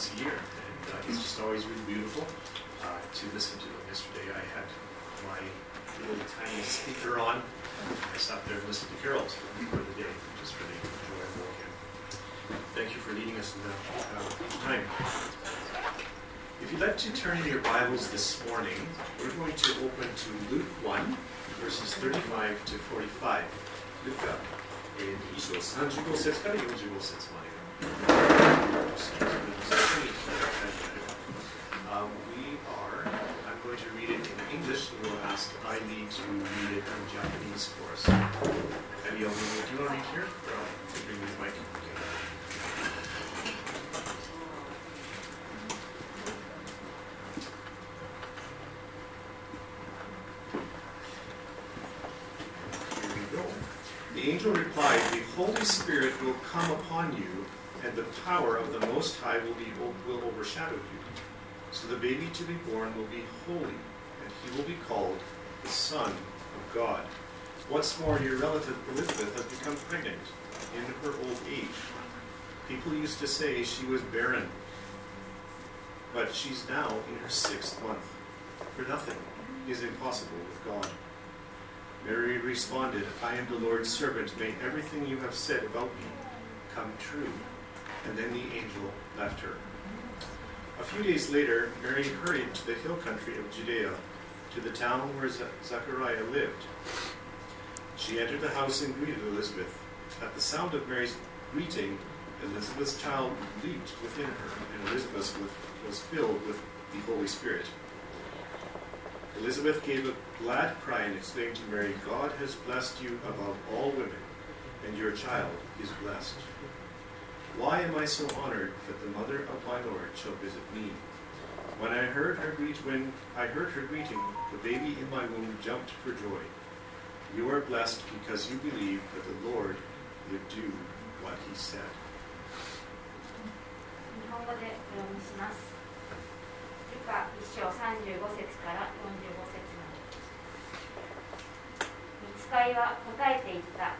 once a year, and uh, it's just always really beautiful uh, to listen to them. Yesterday I had my little tiny speaker on. I sat there and listened to carols for the day, which is really enjoyable again. Thank you for leading us in that uh, time. If you'd like to turn in your Bibles this morning, we're going to open to Luke 1, verses 35 to 45. ルカ、えー、一章35節から45節 Upon you, and the power of the Most High will, be, will overshadow you. So the baby to be born will be holy, and he will be called the Son of God. What's more, your relative Elizabeth has become pregnant in her old age. People used to say she was barren, but she's now in her sixth month. For nothing is impossible with God. Mary responded, I am the Lord's servant. May everything you have said about me come true. And then the angel left her. A few days later, Mary hurried to the hill country of Judea, to the town where Zechariah lived. She entered the house and greeted Elizabeth. At the sound of Mary's greeting, Elizabeth's child leaped within her, and Elizabeth was filled with the Holy Spirit. Elizabeth gave a glad cry and exclaimed to Mary, God has blessed you above all women, and your child is blessed. Why am I so honored that the mother of my Lord shall visit me? When I heard her greet when I heard her greeting, the baby in my womb jumped for joy. You are blessed because you believe that the Lord would do what he said. 日本語でお読みします。ルカ1章35節から45節まで。見つかいは答えていった。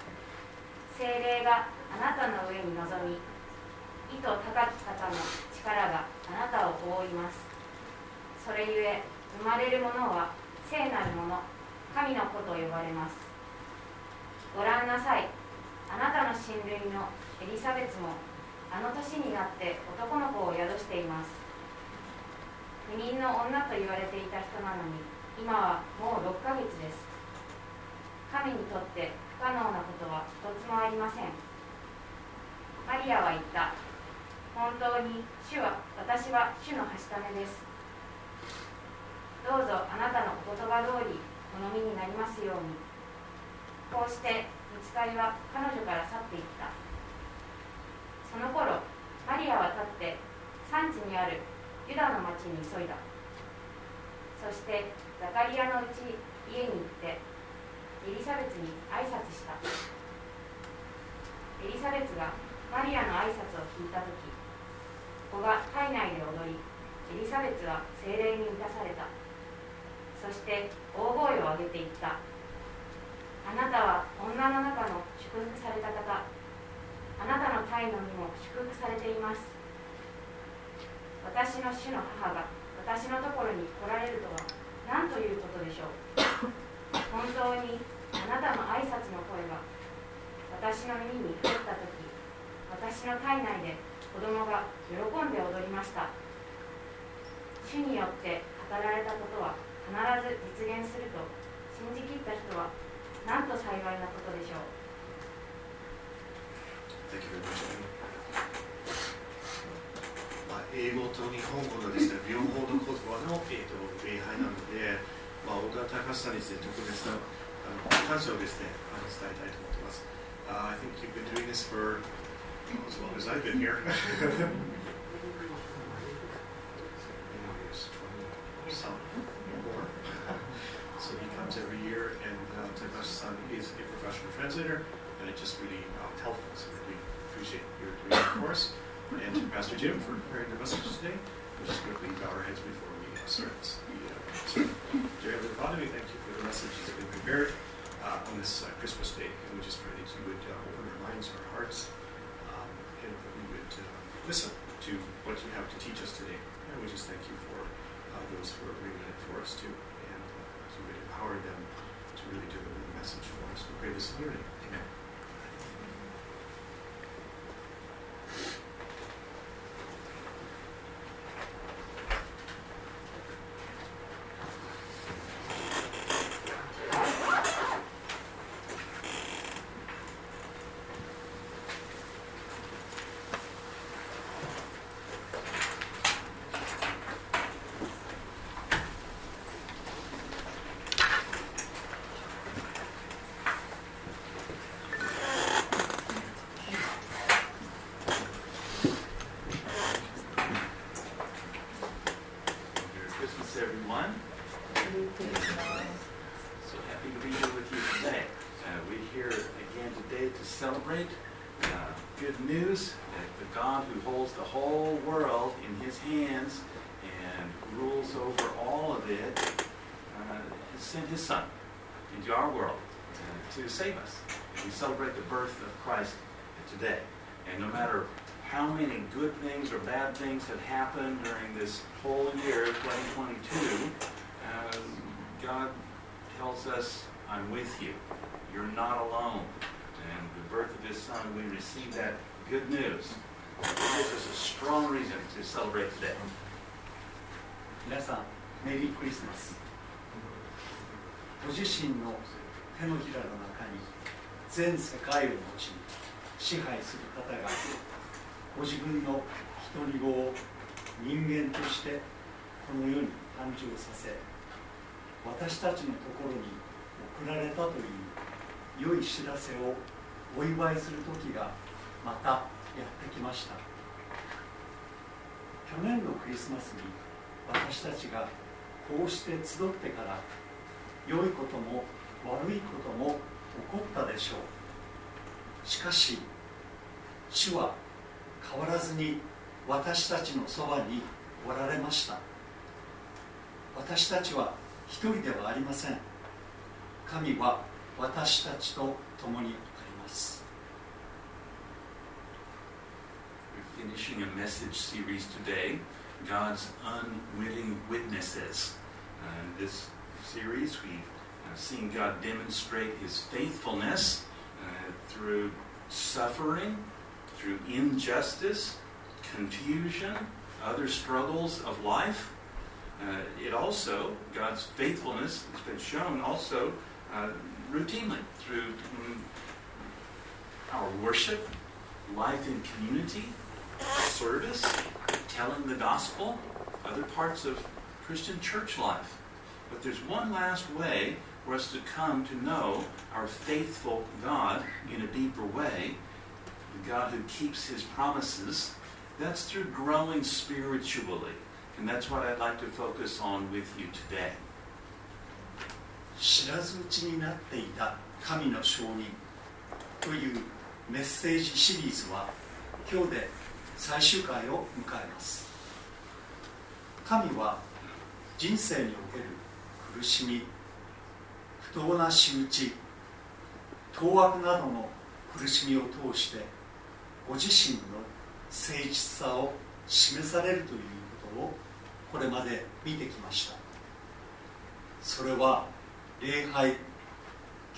精霊があなたの上に臨み、意図高き方の力があなたを覆います。それゆえ、生まれるものは聖なるもの、神の子と呼ばれます。ご覧なさい。あなたの親類のエリザベツもあの年になって男の子を宿しています不妊の女と言われていた人なのに今はもう6ヶ月です神にとって不可能なことは一つもありません。マリアは言った。本当に主は私は主のはしためです。どうぞあなたのお言葉通りお飲みになりますように。こうして見つかりは彼女から去っていった。その頃マリアは立って産地にあるユダの町に急いだ。そしてザカリアのうち家に行ってエリザベツに挨拶した。エリザベツがマリアの挨拶を聞いた時子が体内で踊りエリザベツは精霊に満たされた。そして大声を上げていった。あなたは女の中の祝福された方。あなたの体の身も祝福されています。私の主の母が私のところに来られるとは何ということでしょう？本当にあなたの挨拶の声が私の耳に入った時私の体内で子供が喜んで踊りました主によって語られたことは必ず実現すると信じきった人はなんと幸いなことでしょう Thank you very much. まあ、英語と日本語のですね、両方の言葉の、えー、と礼拝なので、まあ、小田隆さんにですね、特別なあの感謝をですね、あの伝えたいと思ってます。Uh, I think you've been doing this for as long as I've been here. Anyways, 20 some more. so he comes every year, and uh, Takashi-san is a professional translator, and it's just really um, helpful. So we appreciate your doing it for us. And to Pastor Jim for preparing the message today. We'll just quickly bow our heads before we start the uh, sermon. Dear Heavenly Father, we thank you for the message that's been prepared uh, on this uh, Christmas day. And we just pray that you would uh, open our minds, and our hearts, um, and that we would uh, listen to what you have to teach us today. And we just thank you for uh, those who are bringing it for us too, and uh, to really empower them to really deliver the message for us. We pray this in your name. Amen. Merry Christmas, everyone. So happy to be here with you today. Uh, we're here again today to celebrate uh, good news that the God who holds the whole world in his hands and rules over all of it uh, has sent his son into our world uh, to save us. And we celebrate the birth of Christ today. And no matter how many good things or bad things have happened during this whole year, 2022, uh, God tells us, I'm with you. You're not alone. And the birth of his son, we receive that good news. It gives us a strong reason to celebrate today. 皆さんメリークリスマスご自身の手のひらの中に 全世界を持ち支配する方がご自分の独り子を人間としてこの世に誕生させ私たちのところに送られたという良い知らせをお祝いする時がまたやってきました去年のクリスマスに私たちがこうして集ってから良いことも悪いことも起こったでしょうしかし主は変わらずに私たちのそばにおられました私たちは一人ではありません神は私たちと共にあります We're finishing a message series today, God's Unwitting Witnesses. Uh, in this series, we've seen God demonstrate his faithfulness uh, through suffering, through injustice, confusion, other struggles of life. Uh, it also, God's faithfulness has been shown also uh, routinely through mm, our worship, life in community, service, telling the gospel, other parts of Christian church life. But there's one last way for us to come to know our faithful God in a deeper way, the God who keeps his promises. That's through growing spiritually. And that's what I'd like to focus on with you today. 知らずうちになっていた神の証人というメッセージシリーズは今日で最終回を迎えます神は人生における苦しみ 不当な仕打ち当悪などの苦しみを通してご自身の誠実さを示されるということをこれまで見てきました。それは礼拝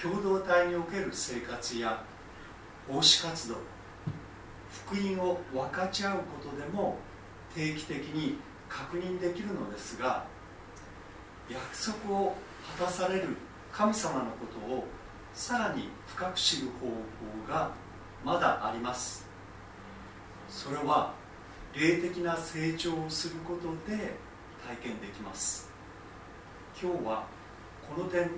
共同体における生活や奉仕活動福音を分かち合うことでも定期的に確認できるのですが約束を果たされる神様のことをさらに深く知る方法がまだありますそれは霊的な成長をすることで体験できます今日はこの点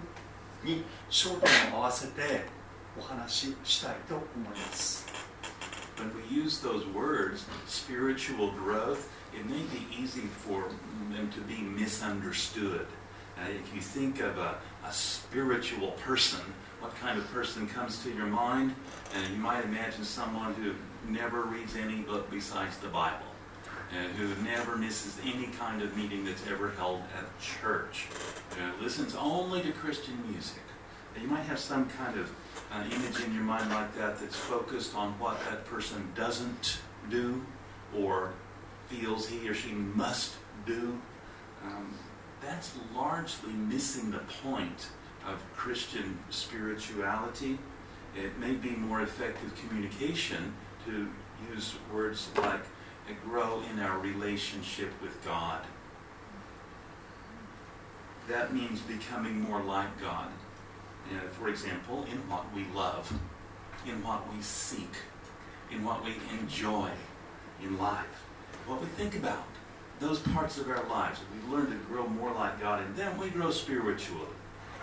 に焦点を合わせてお話ししたいと思います When we use those words, spiritual growth, it may be easy for them to be misunderstood. Uh, if you think of a, a spiritual person, what kind of person comes to your mind? And you might imagine someone who never reads any book besides the Bible, and who never misses any kind of meeting that's ever held at church, uh, listens only to Christian music. And you might have some kind of image in your mind like that that's focused on what that person doesn't do or feels he or she must do, um, that's largely missing the point of Christian spirituality. It may be more effective communication to use words like grow in our relationship with God. That means becoming more like God. Uh, for example, in what we love, in what we seek, in what we enjoy in life, what we think about, those parts of our lives. We learn to grow more like God, and then we grow spiritually.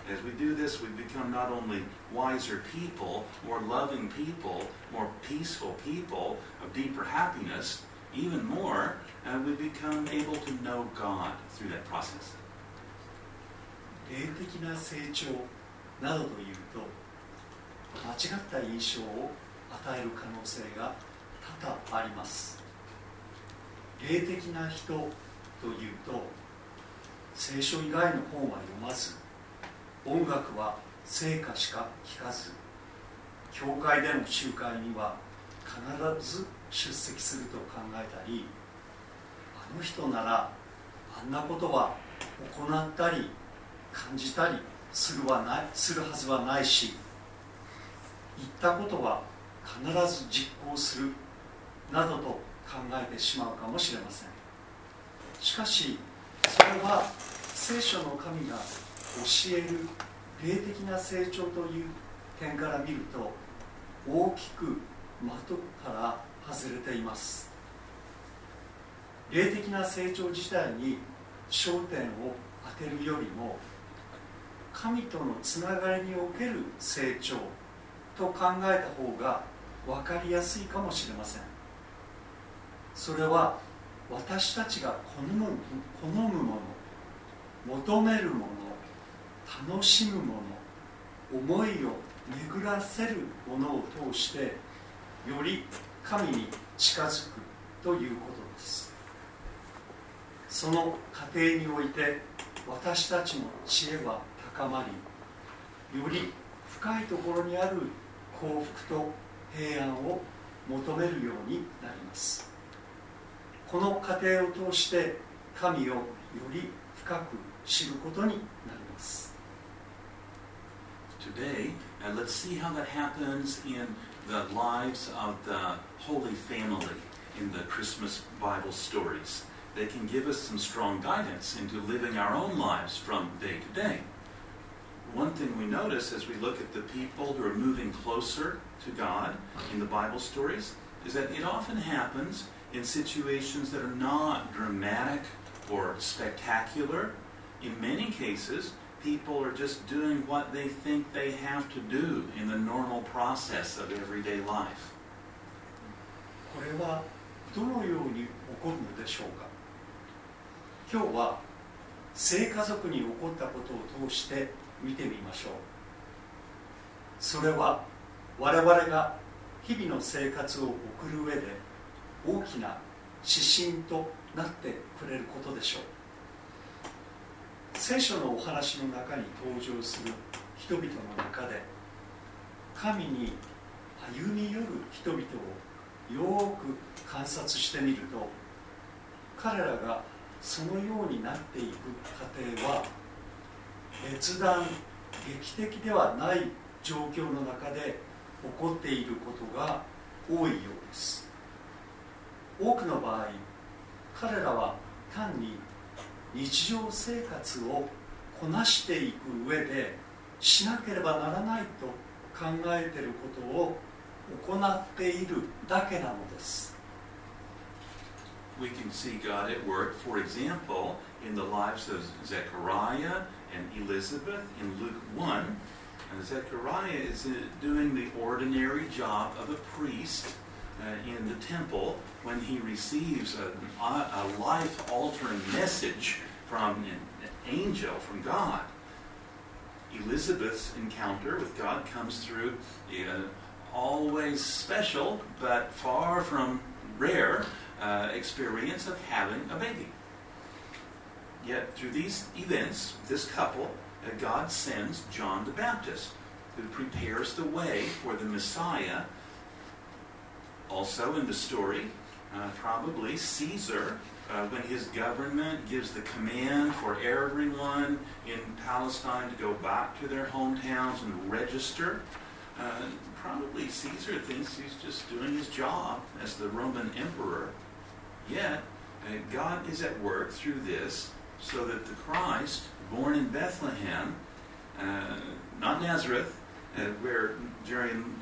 As we do this, we become not only wiser people, more loving people, more peaceful people of deeper happiness, even more, uh, we become able to know God through that process. 霊的な成長などというと間違った印象を与える可能性が多々あります 霊的な人というと聖書以外の本は読まず音楽は聖歌しか聴かず教会での集会には必ず出席すると考えたりあの人ならあんなことは行ったり感じたりするはないするはずはないし言ったことは必ず実行するなどと考えてしまうかもしれません。しかしそれは聖書の神が教える霊的な成長という点から見ると大きく的から外れています。霊的な成長自体に焦点を当てるよりも神とのつながりにおける成長と考えた方が分かりやすいかもしれません。それは私たちが好む好むもの求めるもの楽しむもの思いを巡らせるものを通してより神に近づくということです。その過程において私たちの知恵は高まりより深いところにある幸福と平安を求めるようになります。この過程を通して神をより深く知ることになります Today, uh, let's see how that happens in the lives of the Holy Family in the Christmas Bible stories. They can give us some strong guidance into living our own lives from day to day. One thing we notice as we look at the people who are moving closer to God in the Bible stories is that it often happens in situations that are not dramatic or spectacular. In many cases, people are just doing what they think they have to do in the normal process of everyday life. これはどのように起こるのでしょうか今日は聖家族に起こったことを通して見てみましょうそれは我々が日々の生活を送る上で 大きな指針となってくれることでしょう。聖書のお話の中に登場する人々の中で神に歩み寄る人々をよく観察してみると彼らがそのようになっていく過程は別段劇的ではない状況の中で起こっていることが多いようです。多くの場合彼らは単に日常生活をこなしていく上でしなければならないと考えていることを行っているだけなのです We can see God at work, for example, in the lives of Zechariah and Elizabeth in Luke 1. And Zechariah is doing the ordinary job of a priest in the temple when he receives a, a life altering message from an angel, from God. Elizabeth's encounter with God comes through uh, always special, but far from rare uh, experience of having a baby. Yet, through these events, this couple, uh, God sends John the Baptist, who prepares the way for the Messiah. Also, in the story, uh, probably Caesar, uh, when his government gives the command for everyone in Palestine to go back to their hometowns and register. Uh, probably Caesar thinks he's just doing his job as the Roman emperor. Yet, uh, God is at work through this so that the Christ, born in Bethlehem, uh, not Nazareth, uh, where Jerry and,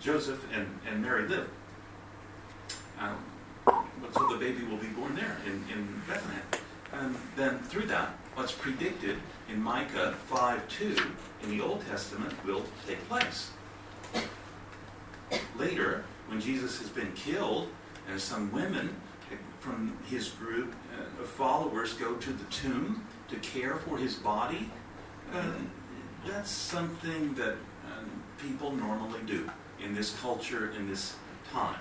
Joseph and, and Mary live. Um, but so the baby will be born there in, in Bethlehem. And then through that, what's predicted in Micah 5 2 in the Old Testament will take place. Later, when Jesus has been killed, and some women from his group uh, of followers go to the tomb to care for his body, uh, that's something that um, people normally do in this culture, in this time.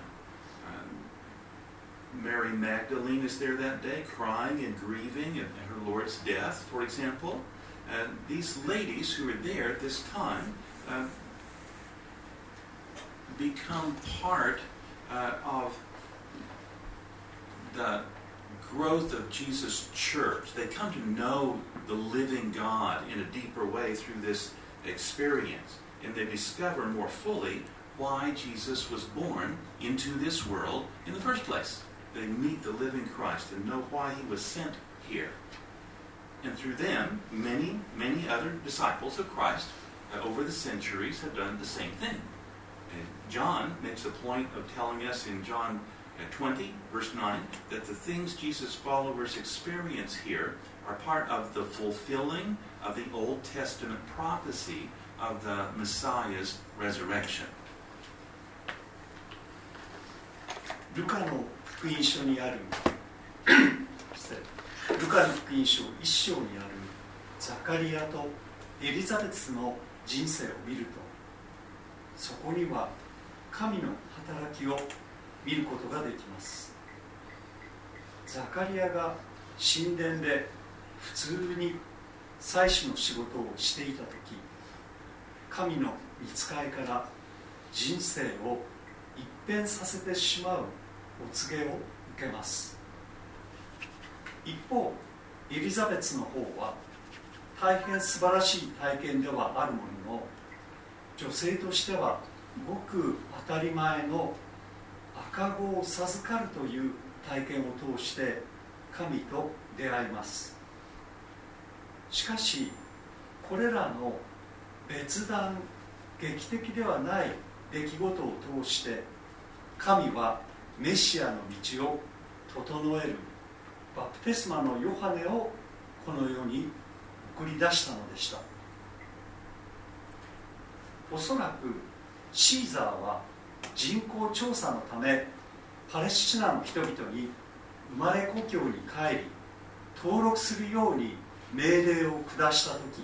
Mary Magdalene is there that day, crying and grieving at her Lord's death, for example. And these ladies who are there at this time uh, become part uh, of the growth of Jesus' church. They come to know the living God in a deeper way through this experience. And they discover more fully why Jesus was born into this world in the first place They meet the living Christ and know why he was sent here. And through them, many, many other disciples of Christ uh, over the centuries have done the same thing. And John makes a point of telling us in John uh, 20, verse 9, that the things Jesus' followers experience here are part of the fulfilling of the Old Testament prophecy of the Messiah's resurrection. ルカの 福音書にある。ルカの福音書1章にある。ザカリアとエリザベスの人生を見ると。そこには神の働きを見ることができます。ザカリアが神殿で普通に祭司の仕事をしていた時神の見つかいから人生を一変させてしまう告げを受けます。一方エリザベスの方は大変素晴らしい体験ではあるものの女性としてはごく当たり前の赤子を授かるという体験を通して神と出会います。しかしこれらの別段劇的ではない出来事を通して神はメシアの道を整えるバプテスマのヨハネをこの世に送り出したのでした。おそらくシーザーは人口調査のためパレスチナの人々に生まれ故郷に帰り登録するように命令を下した時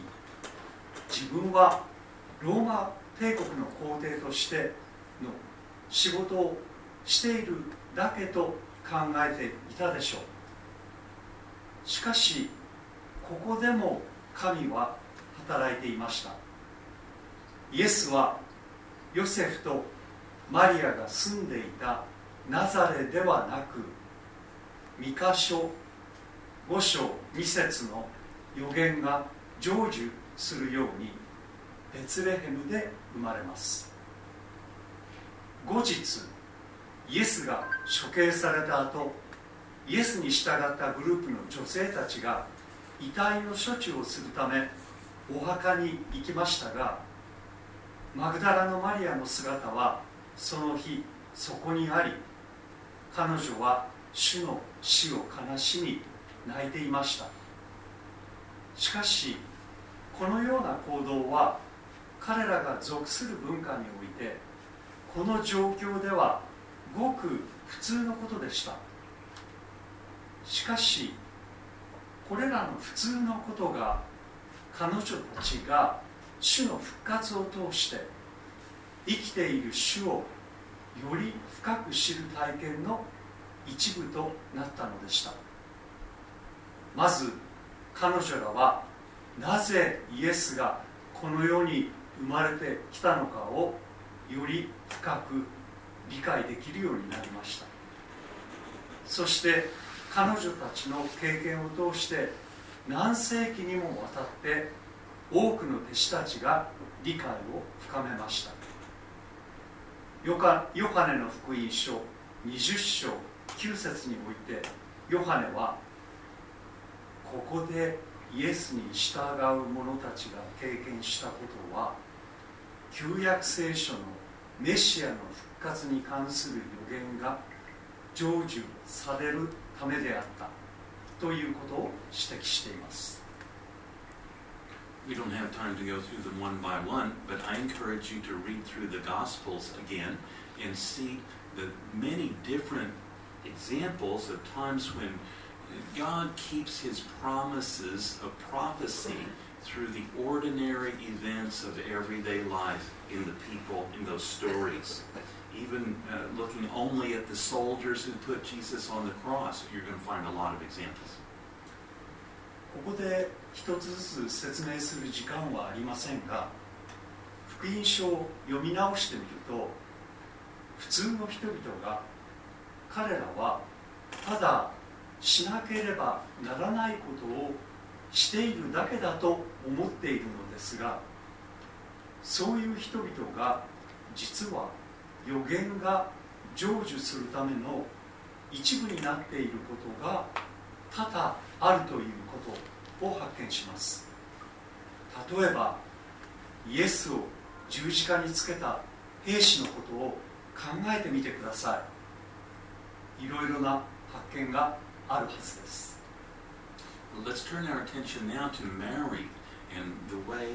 自分はローマ帝国の皇帝としての仕事をしているだけと考えていたでしょう。しかしここでも神は働いていました。イエスはヨセフとマリアが住んでいたナザレではなく三箇所五章二節の予言が成就するようにベツレヘムで生まれます。後日イエスが処刑された後イエスに従ったグループの女性たちが遺体の処置をするためお墓に行きましたがマグダラのマリアの姿はその日そこにあり彼女は主の死を悲しみ泣いていました。しかしこのような行動は彼らが属する文化においてこの状況ではごく普通のことでした。しかしこれらの普通のことが彼女たちが主の復活を通して生きている主をより深く知る体験の一部となったのでした。まず彼女らはなぜイエスがこの世に生まれてきたのかをより深く理解できるようになりました。そして彼女たちの経験を通して何世紀にもわたって多くの弟子たちが理解を深めました。ヨカヨハネの福音書20章9節においてヨハネはここでイエスに従う者たちが経験したことは旧約聖書のメシアの復活に関する予言が成就されるためであったということを指摘しています We don't have time to go through them one by one, but I encourage you to read through the Gospels again and see the many different examples of times when God keeps his promises of prophecy through the ordinary events of everyday life in the people in those stories. Even uh, looking only at the soldiers who put Jesus on the cross, you're going to find a lot of examples. ここで一つずつ説明する時間はありませんが福音書を読み直してみると普通の人々が彼らはただしなければならないことをしているだけだと思っているのですがそういう人々が実は予言が成就するための一部になっていることが多々あるということを発見します例えばイエスを十字架につけた兵士のことを考えてみてくださいいろいろな発見があるはずです Well, let's turn our attention now to Mary and the way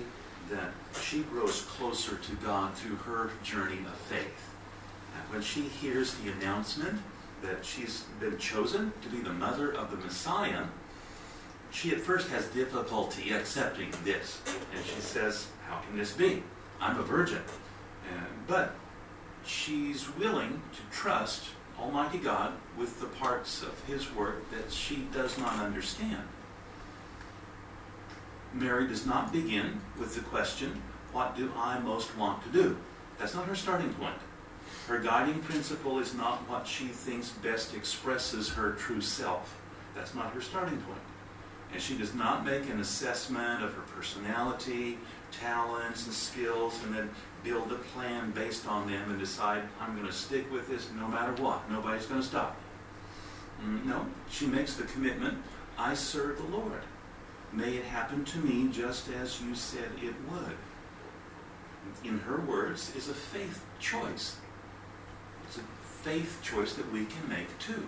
that she grows closer to God through her journey of faith. When she hears the announcement that she's been chosen to be the mother of the Messiah, she at first has difficulty accepting this. And she says, How can this be? I'm a virgin. And, but she's willing to trust Almighty God with the parts of His work that she does not understand. Mary does not begin with the question, What do I most want to do? That's not her starting point. Her guiding principle is not what she thinks best expresses her true self. That's not her starting point. And she does not make an assessment of her personality, talents, and skills, and then build a plan based on them and decide, I'm going to stick with this no matter what. Nobody's going to stop me. Mm, No, she makes the commitment I serve the Lord. May it happen to me just as you said it would. In her words, is a faith choice. Faith choice that we can make too.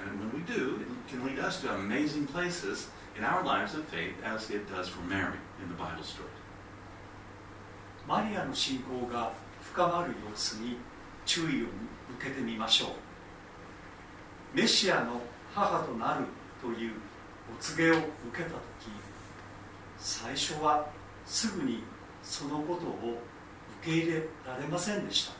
And when we do, it can lead us to amazing places in our lives of faith as it does for Mary in the Bible story. マリアの信仰が深まる様子に注意を向けてみましょうメシアの母となるというお告げを受けた時最初はすぐにそのことを受け入れられませんでした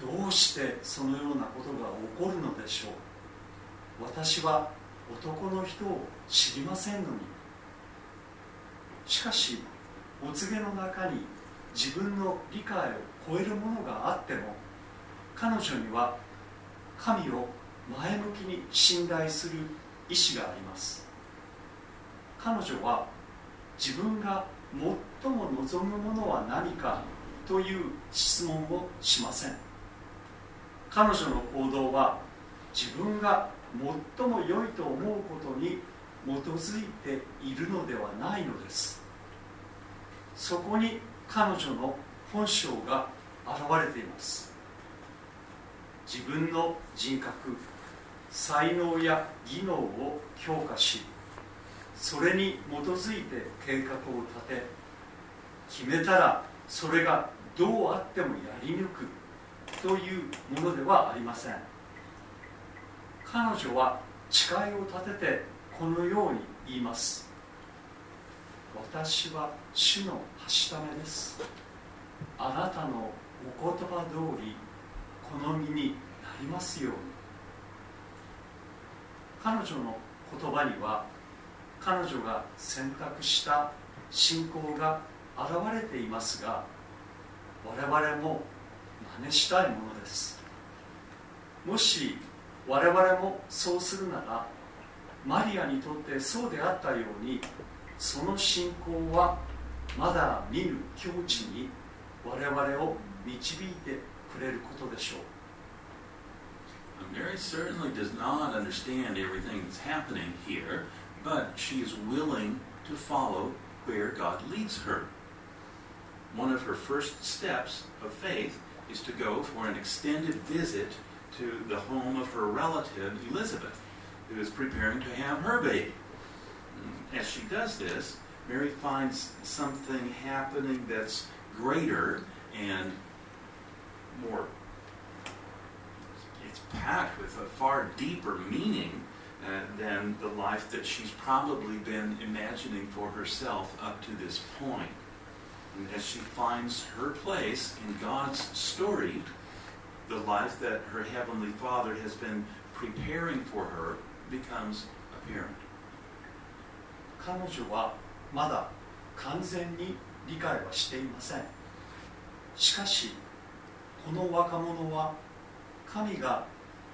どうしてそのようなことが起こるのでしょう？私は男の人を知りませんのに。しかしお告げの中に自分の理解を超えるものがあっても彼女には神を前向きに信頼する意志があります。彼女は自分が最も望むものは何かという質問をしません。彼女の行動は自分が最も良いと思うことに基づいているのではないのです。そこに彼女の本性が現れています。自分の人格才能や技能を強化しそれに基づいて計画を立て決めたらそれがどうあってもやり抜く。というものではありません。彼女は誓いを立ててこのように言います。私は主のはしためです。あなたのお言葉通りこの身になりますように。彼女の言葉には彼女が選択した信仰が現れていますが我々も真似したいものですもし我々もそうするならマリアにとってそうであったようにその信仰はまだ見ぬ境地に我々を導いてくれることでしょう Mary certainly does not understand everything that's happening here, but she is willing to follow where God leads her. One of her first steps of faith is to go for an extended visit to the home of her relative Elizabeth, who is preparing to have her baby. As she does this, Mary finds something happening that's greater and more it's packed with a far deeper meaning uh, than the life that she's probably been imagining for herself up to this point. And as she finds her place in God's story, the life that her Heavenly Father has been preparing for her becomes apparent. 彼女はまだ完全に理解はしていませんしかしこの若者は神が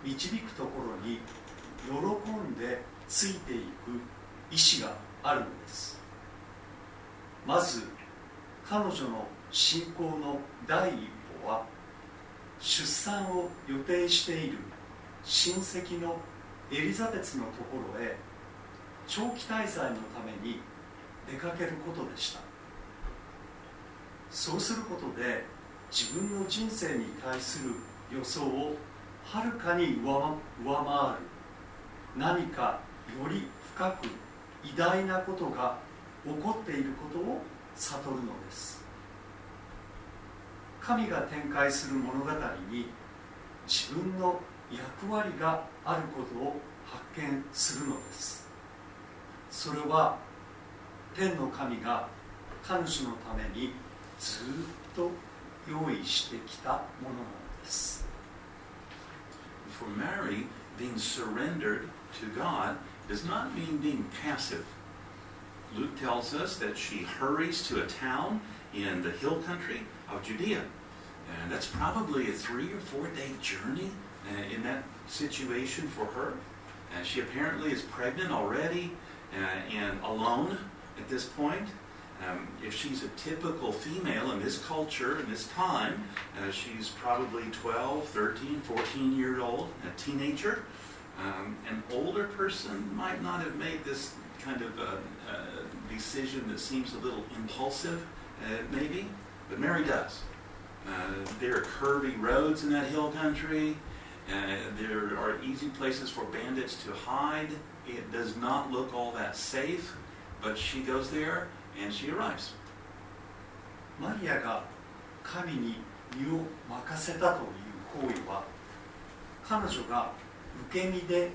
導くところに喜んでついていく意志があるのですまず彼女の信仰の第一歩は出産を予定している親戚のエリザベスのところへ長期滞在のために出かけることでした。そうすることで自分の人生に対する予想をはるかに上回る何かより深く偉大なことが起こっていることを悟るのです。神が展開する物語に自分の役割があることを発見するのです。それは天の神が彼女のためにずっと用意してきたものなのです。For Mary, being surrendered to God does not mean being passive. Luke tells us that she hurries to a town in the hill country of Judea. And that's probably a three or four day journey uh, in that situation for her. Uh, she apparently is pregnant already uh, and alone at this point. Um, if she's a typical female in this culture, in this time, uh, she's probably 12, 13, 14 years old, a teenager. Um, an older person might not have made this kind of uh, uh, decision that seems a little impulsive, uh, maybe, but Mary does. Uh, there are curvy roads in that hill country. Uh, there are easy places for bandits to hide. It does not look all that safe, but she goes there and she arrives. マリアが神に身を任せたという行為は彼女が受け身で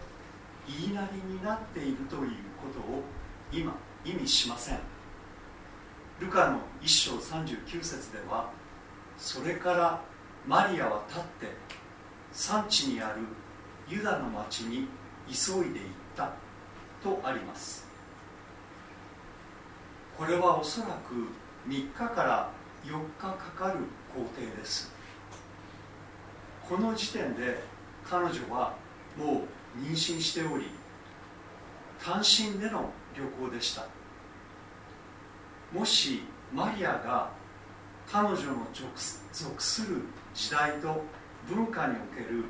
言いなりになっているということを今 意味しません。ルカの1章39節ではそれからマリアは立って産地にあるユダの町に急いで行ったとあります。これはおそらく3日から4日かかる工程です。この時点で彼女はもう妊娠しており単身での旅行でした。もしマリアが彼女の属する時代と文化における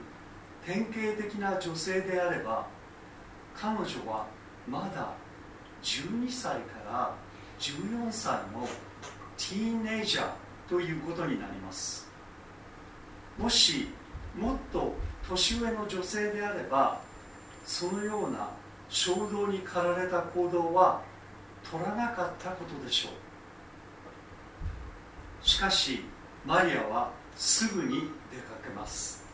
典型的な女性であれば彼女はまだ12歳から14歳のティーネイジャーということになりますもしもっと年上の女性であればそのような衝動に駆られた行動は取らなかったことでしょう。しかしマリアはすぐに出かけます。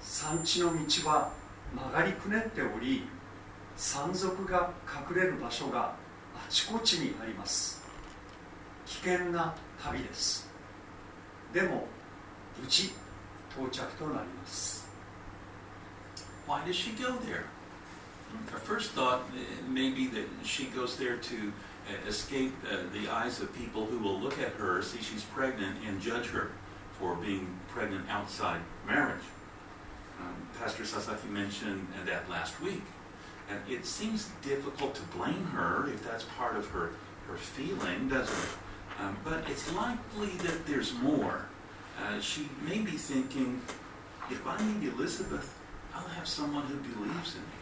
産地の道は曲がりくねっており山賊が隠れる場所があちこちにあります。危険な旅です。でも無事到着となります。Why does she go there? Her first thought may be that she goes there to escape the eyes of people who will look at her, see she's pregnant, and judge her for being pregnant outside marriage. Um, Pastor Sasaki mentioned that last week. And it seems difficult to blame her if that's part of her, her feeling, doesn't it? Um, but it's likely that there's more. Uh, she may be thinking, if I need Elizabeth, I'll have someone who believes in me.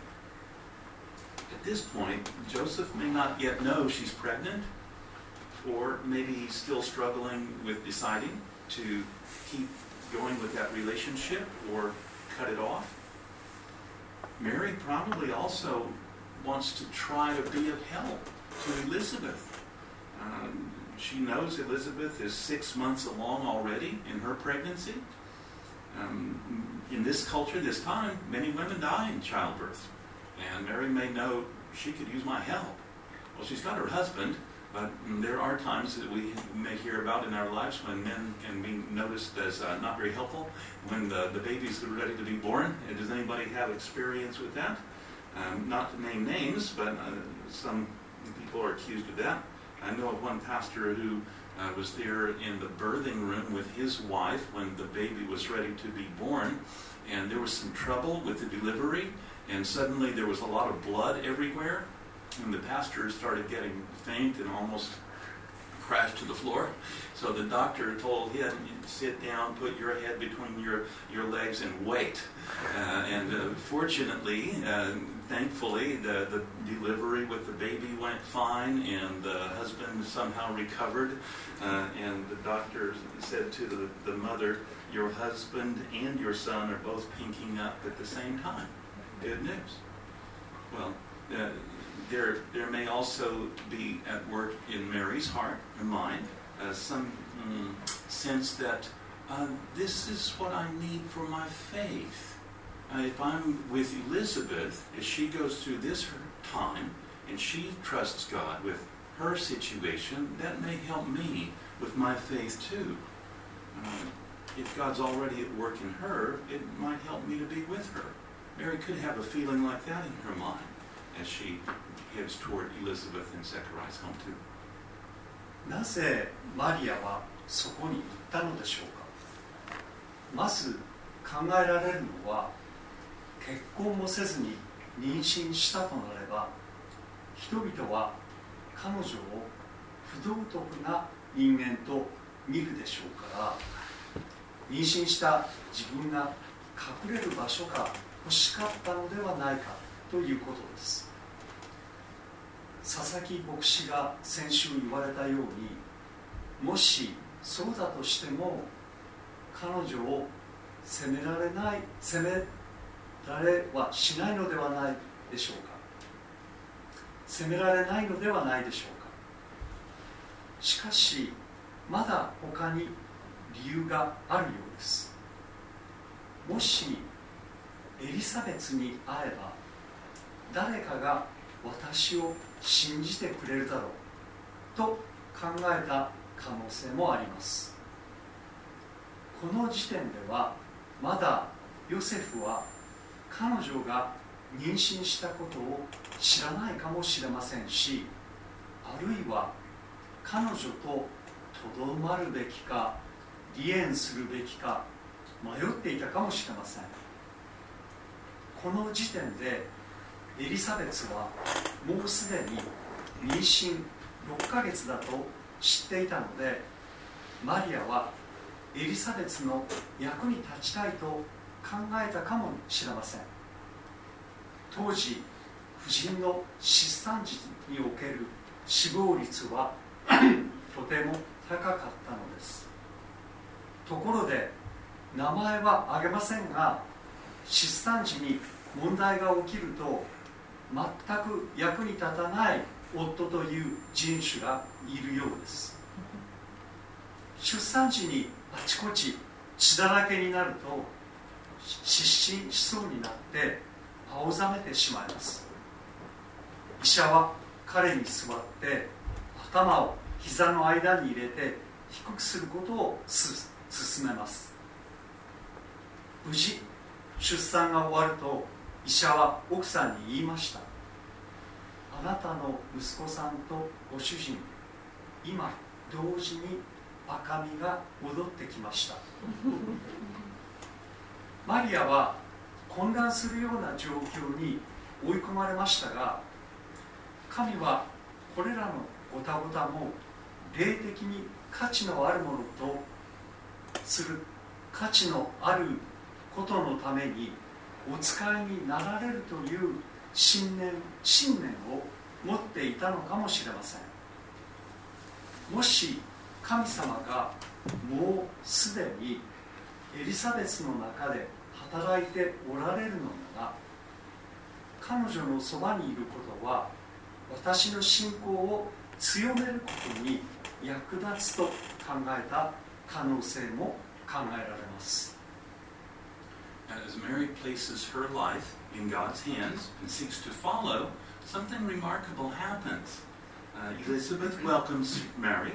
At this point, Joseph may not yet know she's pregnant, or maybe he's still struggling with deciding to keep going with that relationship or cut it off. Mary probably also wants to try to be of help to Elizabeth. Um, she knows Elizabeth is six months along already in her pregnancy. Um, in this culture, this time, many women die in childbirth. And Mary may know she could use my help. Well, she's got her husband, but there are times that we may hear about in our lives when men can be noticed as uh, not very helpful when the, the baby's ready to be born. Does anybody have experience with that? Um, not to name names, but uh, some people are accused of that. I know of one pastor who uh, was there in the birthing room with his wife when the baby was ready to be born, and there was some trouble with the delivery, and suddenly there was a lot of blood everywhere, and the pastor started getting faint and almost crashed to the floor. So the doctor told him, sit down, put your head between your, your legs, and wait. Uh, and uh, fortunately, uh, thankfully, the, the delivery with the baby went fine, and the husband somehow recovered. Uh, and the doctor said to the, the mother, Your husband and your son are both pinking up at the same time. Good news. Well, uh, there, there may also be at work in Mary's heart and mind uh, some mm, sense that uh, this is what I need for my faith. Uh, if I'm with Elizabeth, as she goes through this time and she trusts God with her situation, that may help me with my faith too. Uh, if God's already at work in her, it might help me to be with her. Mary could have a feeling like that in her mind as she heads toward Elizabeth and Zechariah's home too. なぜマリアはそこに行ったのでしょうかまず考えられるのは結婚もせずに妊娠したとなれば人々は彼女を不道徳な人間と見るでしょうから妊娠した自分が隠れる場所が欲しかったのではないかということです。佐々木牧師が先週言われたようにもしそうだとしても彼女を責められない責められはしないのではないでしょうか。責められないのではないでしょうか。しかしまだ他に理由があるようです。もしエリザベツに会えば誰かが私を信じてくれるだろうと考えた可能性もあります。この時点ではまだヨセフは彼女が妊娠したことを知らないかもしれませんしあるいは彼女ととどまるべきか離縁するべきか迷っていたかもしれません。この時点でエリザベツはもうすでに妊娠6ヶ月だと知っていたのでマリアはエリザベツの役に立ちたいと考えたかもしれません。当時婦人の出産時における死亡率は とても高かったのです。ところで名前は挙げませんが出産時に問題が起きると全く役に立たない夫という人種がいるようです。出産時にあちこち血だらけになると失神しそうになって青ざめてしまいます。医者は彼に座って頭を膝の間に入れて低くすることを勧めます。無事出産が終わると医者は奥さんに言いました。あなたの息子さんとご主人今同時に赤みが戻ってきました。マリアは混乱するような状況に追い込まれましたが神はこれらのごたごたも霊的に価値のあるものとする価値のあることのためにお使いになられるという信念信念を持っていたのかもしれません。もし神様がもうすでにエリザベスの中で働いておられるのなら彼女のそばにいることは私の信仰を強めることに役立つと考えた可能性も考えられます。As Mary places her life in God's hands and seeks to follow, something remarkable happens. Uh, Elizabeth welcomes Mary,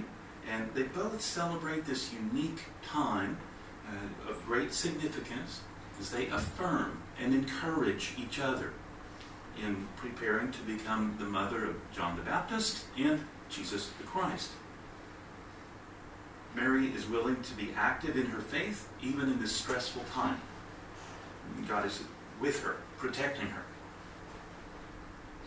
and they both celebrate this unique time uh, of great significance as they affirm and encourage each other in preparing to become the mother of John the Baptist and Jesus the Christ. Mary is willing to be active in her faith even in this stressful time. God is with her, protecting her.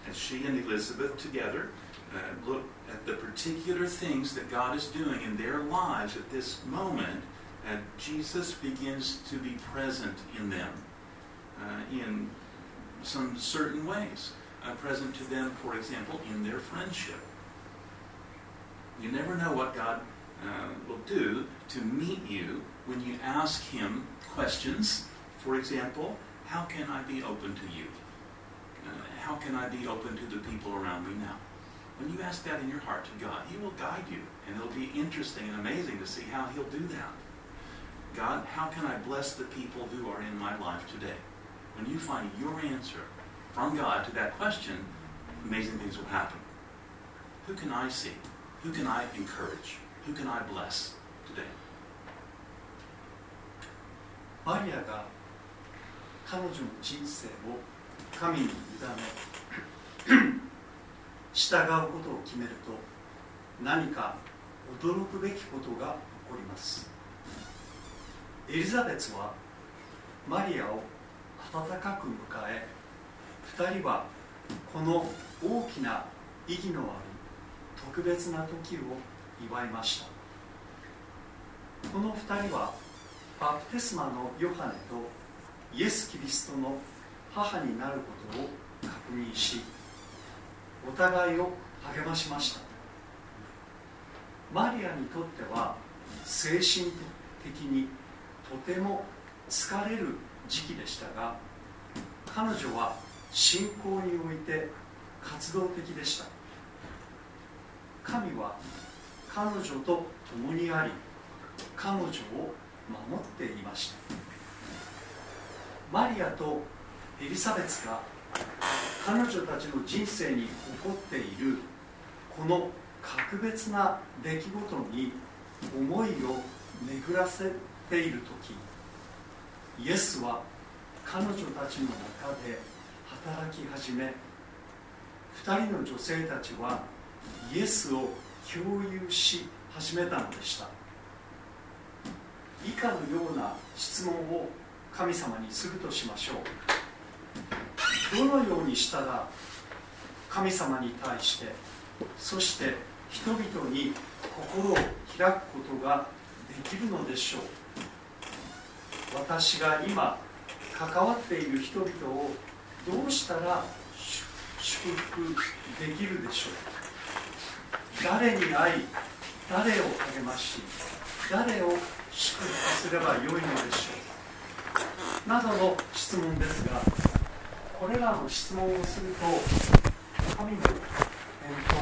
As she and Elizabeth together uh, look at the particular things that God is doing in their lives at this moment, and Jesus begins to be present in them uh, in some certain ways. Uh, present to them, for example, in their friendship. You never know what God uh, will do to meet you when you ask Him questions. For example, how can I be open to you? Uh, how can I be open to the people around me now? When you ask that in your heart to God, He will guide you, and it'll be interesting and amazing to see how He'll do that. God, how can I bless the people who are in my life today? When you find your answer from God to that question, amazing things will happen. Who can I see? Who can I encourage? Who can I bless today? マリアが 彼女の人生を神に委ね 従うことを決めると何か驚くべきことが起こります。エリザベスはマリアを温かく迎え2人はこの大きな意義のある特別な時を祝いました。この2人はバプテスマのヨハネとイエス・キリストの母になることを確認しお互いを励ましました。マリアにとっては精神的にとても疲れる時期でしたが彼女は信仰において活動的でした。神は彼女と共にあり彼女を守っていました。マリアとエリザベスが彼女たちの人生に起こっているこの格別な出来事に思いを巡らせている時イエスは彼女たちの中で働き始め2人の女性たちはイエスを共有し始めたのでした。以下のような質問を神様にするとしましょう。どのようにしたら神様に対してそして人々に心を開くことができるのでしょう。私が今関わっている人々をどうしたら祝福できるでしょう。誰に会い誰を励まし誰を祝福すればよいのでしょう。などの質問ですがこれらの質問をすると神の伝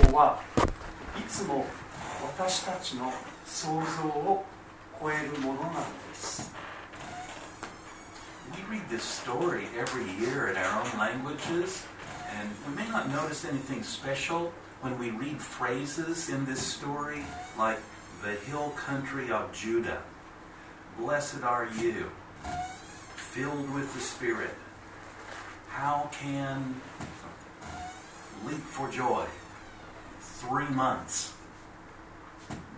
統はいつも私たちの想像を超えるものなのです We read this story every year in our own languages, and we may not notice anything special when we read phrases in this story like the hill country of Judah. Blessed are you, filled with the Spirit. How can leap for joy? Three months.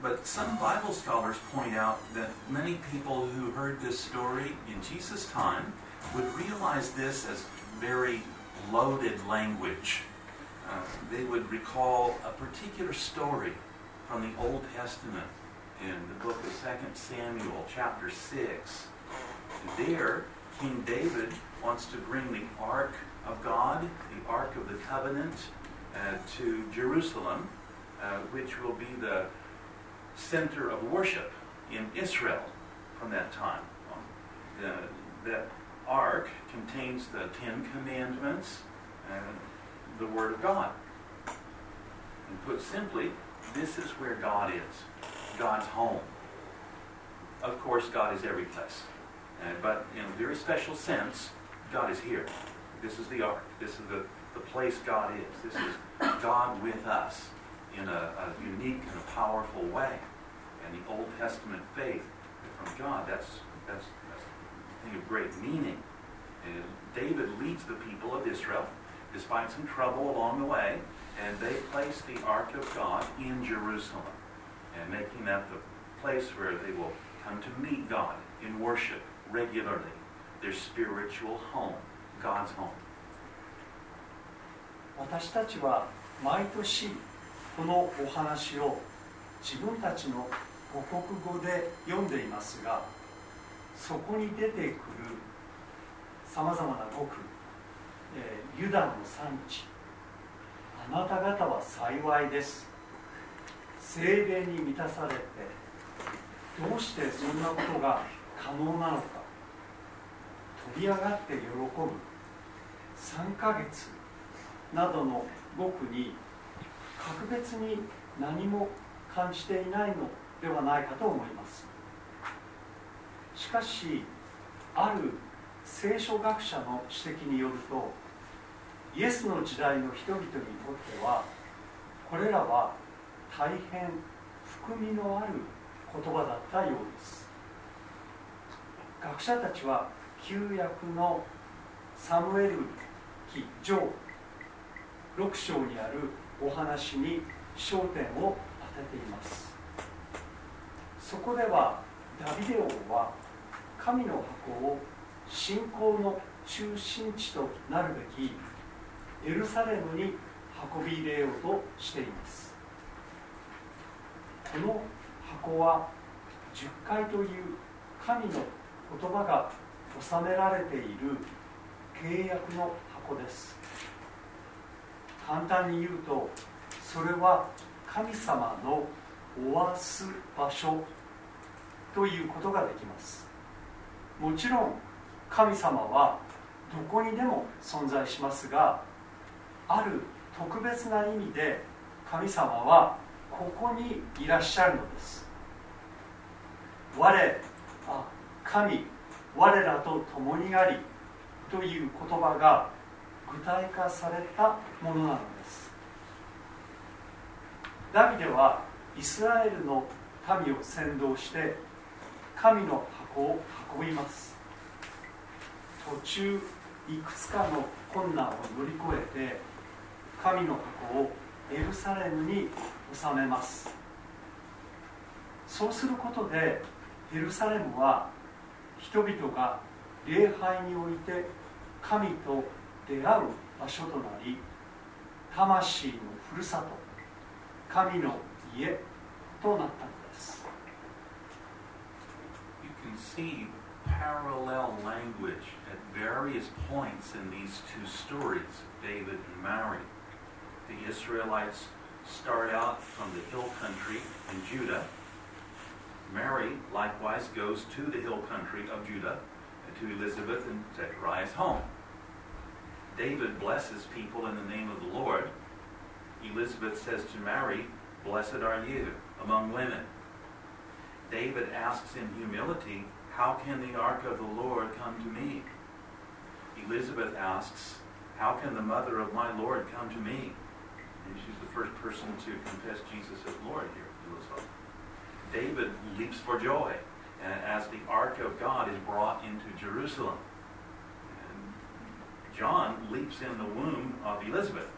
But some Bible scholars point out that many people who heard this story in Jesus' time would realize this as very loaded language. Uh, they would recall a particular story from the Old Testament in the book of 2 Samuel, chapter 6. There, King David wants to bring the Ark of God, the Ark of the Covenant, uh, to Jerusalem, uh, which will be the center of worship in Israel from that time. The, that ark contains the Ten Commandments and the Word of God. And put simply, this is where God is. God's home. Of course, God is every place. Uh, but in a very special sense, God is here. This is the ark. This is the, the place God is. This is God with us in a, a unique and a powerful way. And the Old Testament faith from God, that's, that's, that's a thing of great meaning. And David leads the people of Israel, despite some trouble along the way, and they place the Ark of God in Jerusalem, and making that the place where they will come to meet God in worship regularly, their spiritual home, God's home. 私たちは毎年このお話を自分たちの母国語で読んでいますがそこに出てくるさまざまな語句、えー、ユダの産地。あなた方は幸いです。精霊に満たされてどうしてそんなことが可能なのか。飛び上がって喜ぶ。3ヶ月などの語句に格別に何も感じていないのではないかと思います。しかしある聖書学者の指摘によるとイエスの時代の人々にとってはこれらは大変含みのある言葉だったようです。学者たちは旧約のサムエル記上6章にあるお話に焦点を当てています。そこではダビデ王は神の箱を信仰の中心地となるべきエルサレムに運び入れようとしています。この箱は十回という神の言葉が収められている契約の箱です。簡単に言うとそれは神様のおわす場所ということができます。もちろん神様はどこにでも存在しますがある特別な意味で神様はここにいらっしゃるのです。我あ神我らと共にありという言葉が具体化されたものなのです。ダビデはイスラエルの民を先導して神の箱を運びます。途中いくつかの困難を乗り越えて神の箱をエルサレムに収めます。そうすることでエルサレムは人々が礼拝において神と出会う場所となり魂のふるさと神の家となったのです You can see parallel language at various points in these two stories, David and Mary. The Israelites start out from the hill country in Judah. Mary likewise goes to the hill country of Judah to Elizabeth and Zechariah's home. David blesses people in the name of the Lord. Elizabeth says to Mary, Blessed are you among women. David asks in humility, How can the ark of the Lord come to me? Elizabeth asks, How can the mother of my Lord come to me? And she's the first person to confess Jesus as Lord here. David leaps for joy as the ark of God is brought into Jerusalem. And John leaps in the womb of Elizabeth,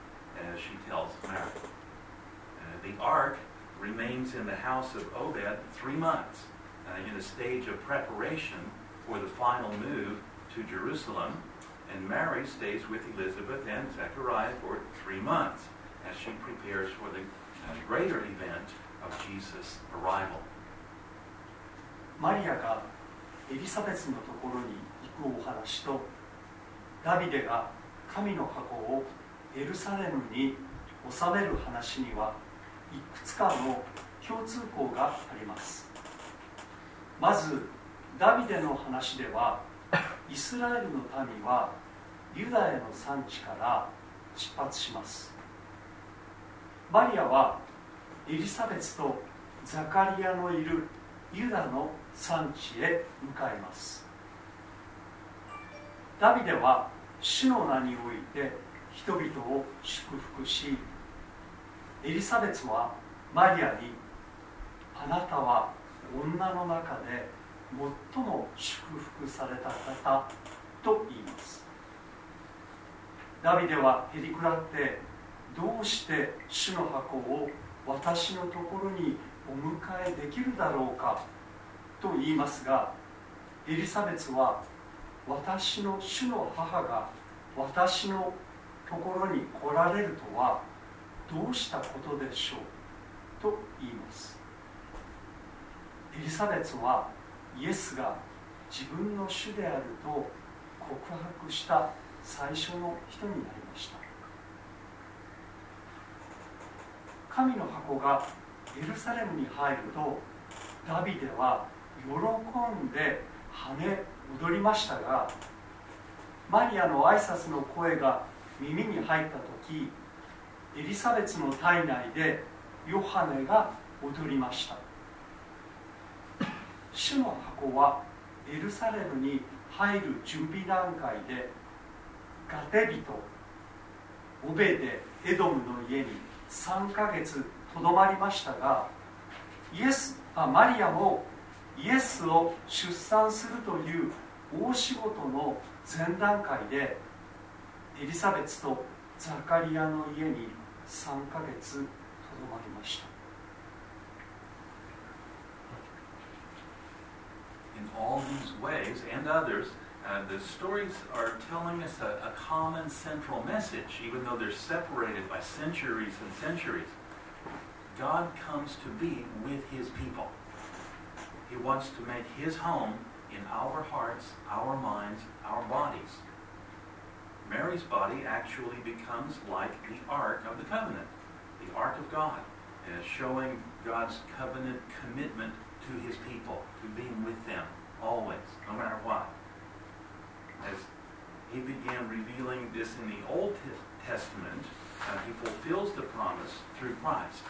as she tells Mary. Uh, the ark remains in the house of Obed three months uh, in a stage of preparation for the final move to Jerusalem, and Mary stays with Elizabeth and Zechariah for three months as she prepares for the uh, greater event. マリアがエリザベスのところに行くお話とダビデが神の箱をエルサレムに収める話にはいくつかの共通項があります。まずダビデの話では イスラエルの民はユダヤの産地から出発します。マリアはエリザベスとザカリアのいるユダの産地へ向かいます。ダビデは主の名において人々を祝福しエリザベスはマリアにあなたは女の中で最も祝福された方と言います。ダビデはへりくらってどうして主の箱を私のところにお迎えできるだろうかと言いますがエリザベスは私の主の母が私のところに来られるとはどうしたことでしょうと言います。エリザベスはイエスが自分の主であると告白した最初の人になりました。神の箱がエルサレムに入るとダビデは喜んで跳ね踊りましたがマリアの挨拶の声が耳に入った時エリザベスの体内でヨハネが踊りました。主の箱はエルサレムに入る準備段階でガテ人オベデエドムの家に3ヶ月とどまりましたがイエスあマリアもイエスを出産するという大仕事の前段階でエリザベスとザカリアの家に3ヶ月とどまりました。In all these ways and others, uh, the stories are telling us a, a common central message, even though they're separated by centuries and centuries. God comes to be with his people. He wants to make his home in our hearts, our minds, our bodies. Mary's body actually becomes like the Ark of the Covenant, the Ark of God, uh, showing God's covenant commitment to his people, to being with them always, no matter what. As he began revealing this in the Old Testament, uh, he fulfills the promise through Christ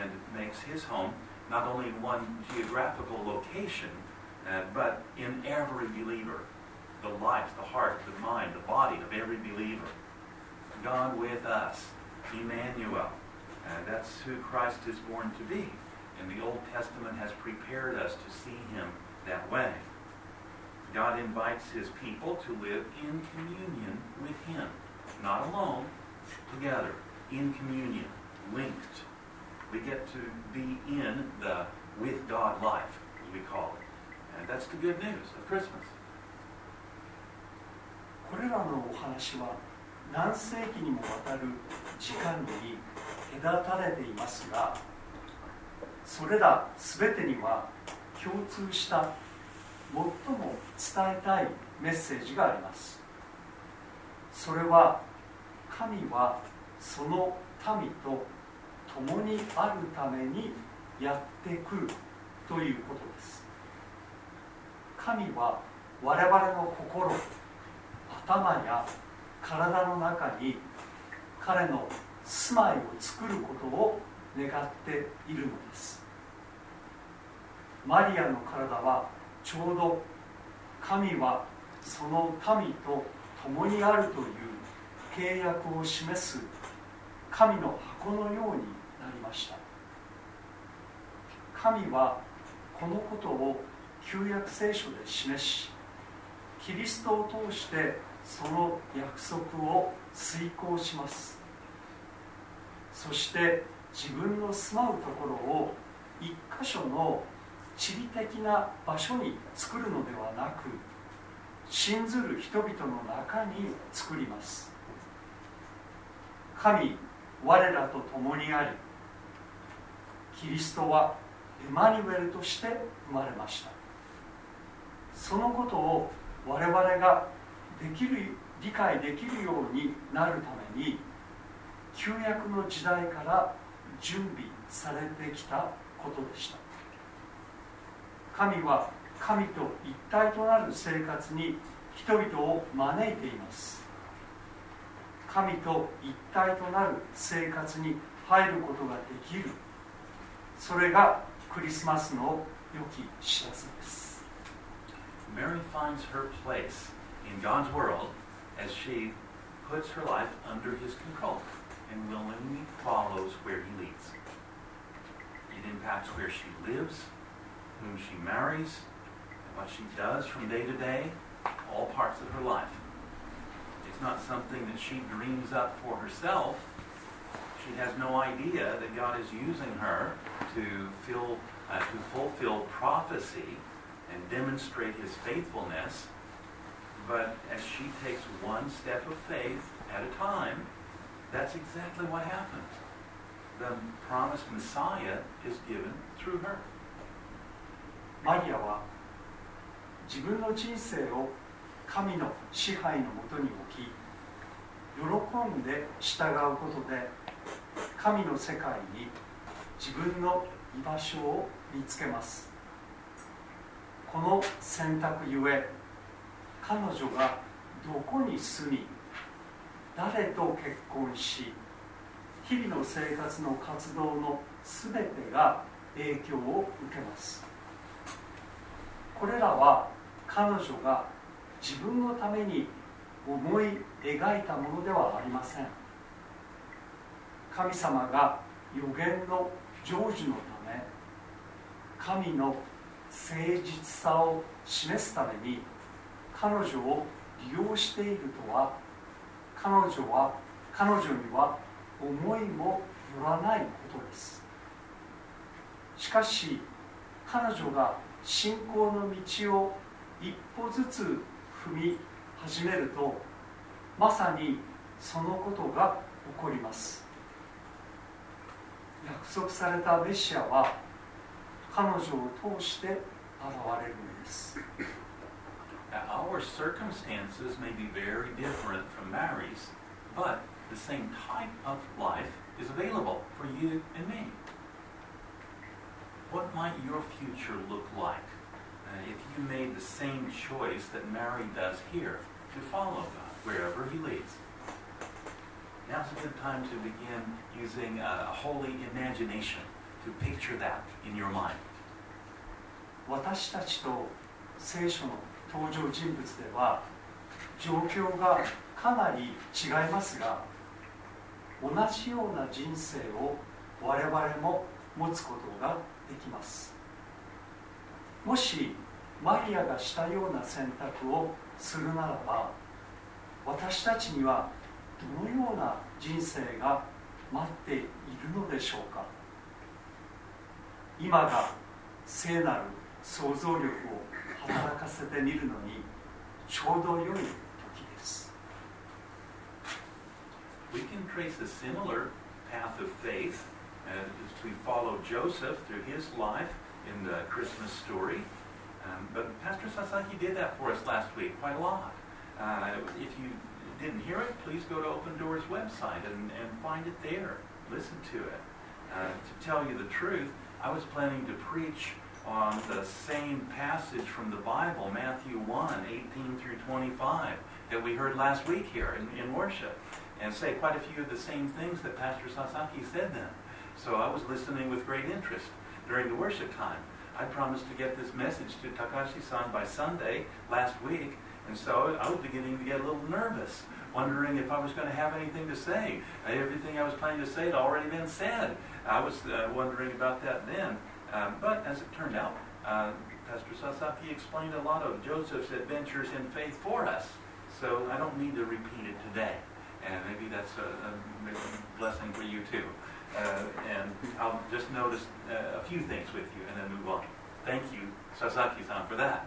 and makes his home not only in one geographical location, uh, but in every believer. The life, the heart, the mind, the body of every believer. God with us, Emmanuel. Uh, that's who Christ is born to be. And the Old Testament has prepared us to see him that way. God invites his people to live in communion with him. Not alone, together, in communion, linked. We get to be in the with God life, as we call it. And that's the good news of Christmas. これらのお話は何世紀にもわたる時間に隔たれていますがそれら全てには共通した 最も伝えたいメッセージがあります。それは神はその民と共にあるためにやってくるということです。神は我々の心頭や体の中に彼の住まいを作ることを願っているのです。マリアの体はちょうど神はその民と共にあるという契約を示す神の箱のようになりました。神はこのことを旧約聖書で示しキリストを通してその約束を遂行します。そして自分の住まうところを一箇所の地理的な場所に作るのではなく信ずる人々の中に作ります。神我らと共にありキリストはエマニュエルとして生まれました。そのことを我々ができる理解できるようになるために旧約の時代から準備されてきたことでした。神は神と一体となる生活に人々を招いています神と一体となる生活に入ることができるそれがクリスマスの良き知らせです Mary finds her place in God's world as she puts her life under his control and willingly follows where he leads. It impacts where she lives, whom she marries, and what she does from day to day, all parts of her life. It's not something that she dreams up for herself. She has no idea that God is using her to, fill, uh, to fulfill prophecy and demonstrate his faithfulness. But as she takes one step of faith at a time, that's exactly what happens. The promised Messiah is given through her. マリアは自分の人生を神の支配のもとに置き喜んで従うことで神の世界に自分の居場所を見つけます。この選択ゆえ彼女がどこに住み誰と結婚し日々の生活の活動の全てが影響を受けます。これらは彼女が自分のために思い描いたものではありません。神様が予言の成就のため神の誠実さを示すために彼女を利用しているとは彼女は彼女には思いもよらないことです。しかし彼女が信仰の道を一歩ずつ踏み始めるとまさにそのことが起こります約束されたメシアは彼女を通して現れるのです our circumstances may be very different from Mary's, but the same type of life is available for you and me. What might your future look like uh, if you made the same choice that Mary does here to follow God wherever He leads? Now's a good time to begin using a holy imagination to picture that in your mind. 私たちと聖書の登場人物では状況がかなり違いますが同じような人生を我々も持つことが できます。もしマリアがしたような選択をするならば私たちにはどのような人生が待っているのでしょうか？今が聖なる想像力を働かせてみるのにちょうど良い時です。We can trace a similar path of faith as we follow Joseph through his life in the Christmas story. Um, but Pastor Sasaki did that for us last week quite a lot. Uh, if you didn't hear it, please go to Open Doors website and, and find it there. Listen to it. Uh, to tell you the truth, I was planning to preach on the same passage from the Bible, Matthew 1, 18 through 25, that we heard last week here in, in worship, and say quite a few of the same things that Pastor Sasaki said then. So I was listening with great interest during the worship time. I promised to get this message to Takashi-san by Sunday last week, and so I was beginning to get a little nervous, wondering if I was going to have anything to say. Everything I was planning to say had already been said. I was uh, wondering about that then. Um, but as it turned out, uh, Pastor Sasaki explained a lot of Joseph's adventures in faith for us. So I don't need to repeat it today. And maybe that's a, a blessing for you too. Uh, and I'll just notice uh, a few things with you and then move on. Thank you, Sasaki-san, for that.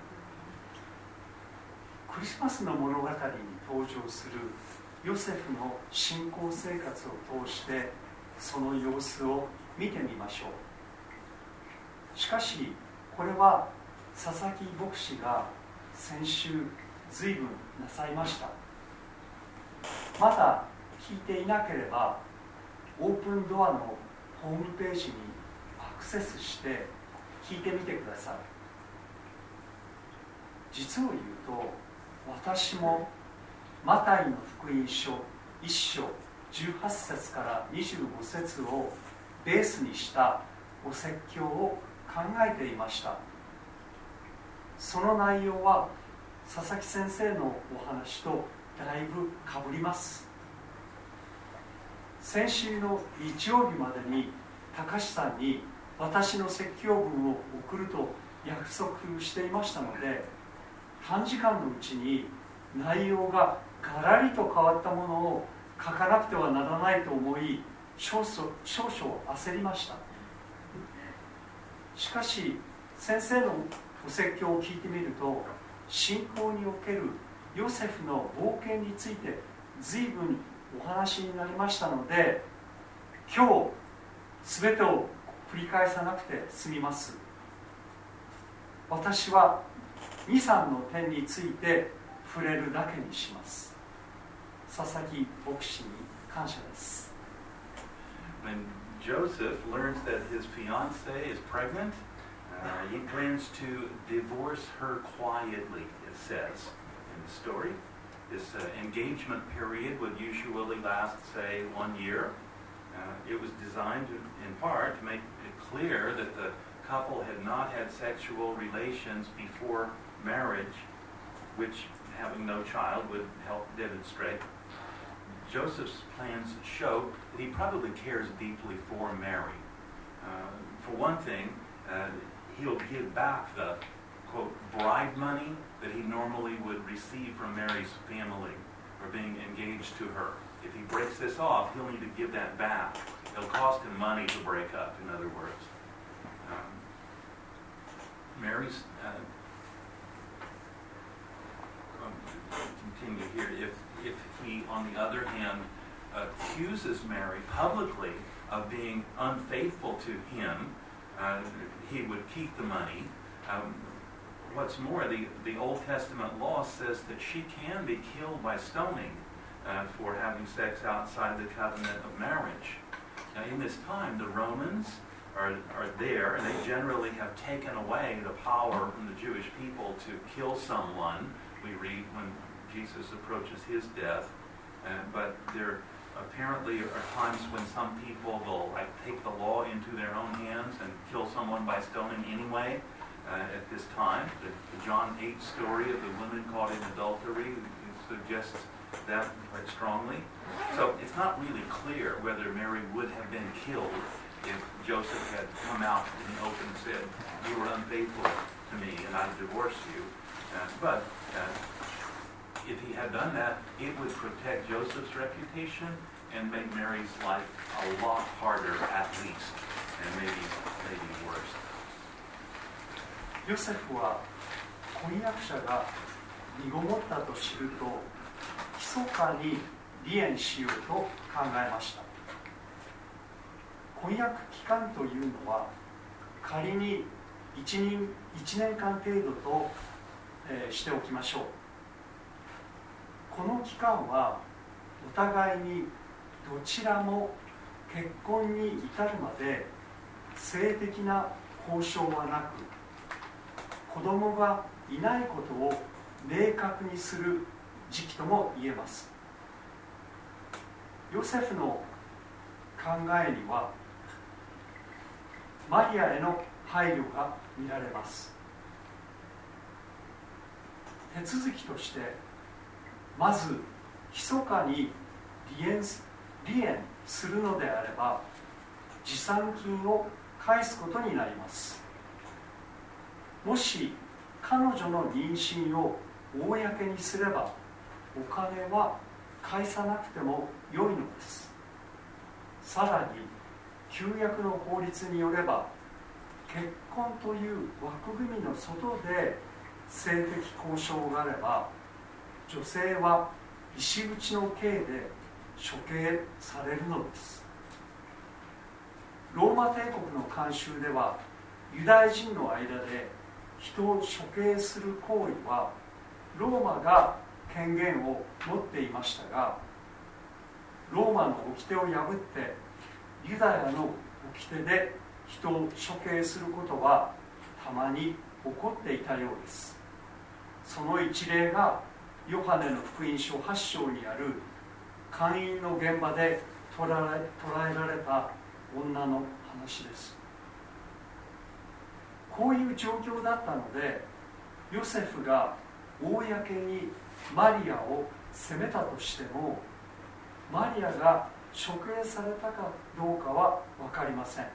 クリスマスの物語に登場するヨセフの信仰生活を通してその様子を見てみましょうしかしこれは佐々木牧師が先週随分なさいましたまだ聞いていなければオープンドアのホームページにアクセスして聞いてみてください。実を言うと私もマタイの福音書1章18節から25節をベースにしたお説教を考えていました。その内容は佐々木先生のお話とだいぶかぶります。先週の日曜日までに高橋さんに私の説教文を送ると約束していましたので短時間のうちに内容がガラリと変わったものを書かなくてはならないと思い少々少々焦りました。しかし先生のお説教を聞いてみると信仰におけるヨセフの冒険について随分お話になりましたので今日全てを繰り返さなくて済みます私は23の点について触れるだけにします佐々木牧師に感謝です When Joseph learns that his fiancee is pregnant, uh, he plans to divorce her quietly, it says in the story. This uh, engagement period would usually last, say, one year. Uh, it was designed to, in part to make it clear that the couple had not had sexual relations before marriage, which having no child would help demonstrate. Joseph's plans show that he probably cares deeply for Mary. Uh, for one thing, uh, he'll give back the quote bride money that he normally would receive from Mary's family for being engaged to her. If he breaks this off, he'll need to give that back. It'll cost him money to break up, in other words. Um, Mary's uh, um, continue here. If if he, on the other hand, accuses Mary publicly of being unfaithful to him, uh, he would keep the money. Um, what's more, the, the Old Testament law says that she can be killed by stoning uh, for having sex outside the covenant of marriage. Now, in this time, the Romans are, are there, and they generally have taken away the power from the Jewish people to kill someone. We read when Jesus approaches his death, uh, but there apparently are times when some people will like take the law into their own hands and kill someone by stoning anyway. Uh, at this time, the, the John 8 story of the woman caught in adultery suggests that quite strongly. So it's not really clear whether Mary would have been killed if Joseph had come out in the open and said, "You were unfaithful to me, and I divorce you." Uh, but uh, if he had done that, it would protect Joseph's reputation and make Mary's life a lot harder at least, and maybe maybe worse. ヨセフは婚約者が身ごもったと知ると密かに離縁しようと考えました。婚約期間というのは仮に 1, 人1年間程度と、えー、しておきましょう。この期間はお互いにどちらも結婚に至るまで性的な交渉はなく子供がいないことを明確にする時期とも言えます。ヨセフの考えにはマリアへの配慮が見られます。手続きとしてまず密かに離縁離縁するのであれば持参金を返すことになります。もし彼女の妊娠を公にすればお金は返さなくても良いのです。さらに旧約の法律によれば結婚という枠組みの外で性的交渉があれば女性は石打ちの刑で処刑されるのです。ローマ帝国の慣習ではユダヤ人の間で人を処刑する行為はローマが権限を持っていましたがローマの掟を破ってユダヤの掟で人を処刑することはたまに起こっていたようです。その一例がヨハネの福音書8章にある会員の現場で捉え捉えられた女の話です。こういう状況だったのでヨセフが公にマリアを責めたとしてもマリアが処刑されたかどうかは分かりません。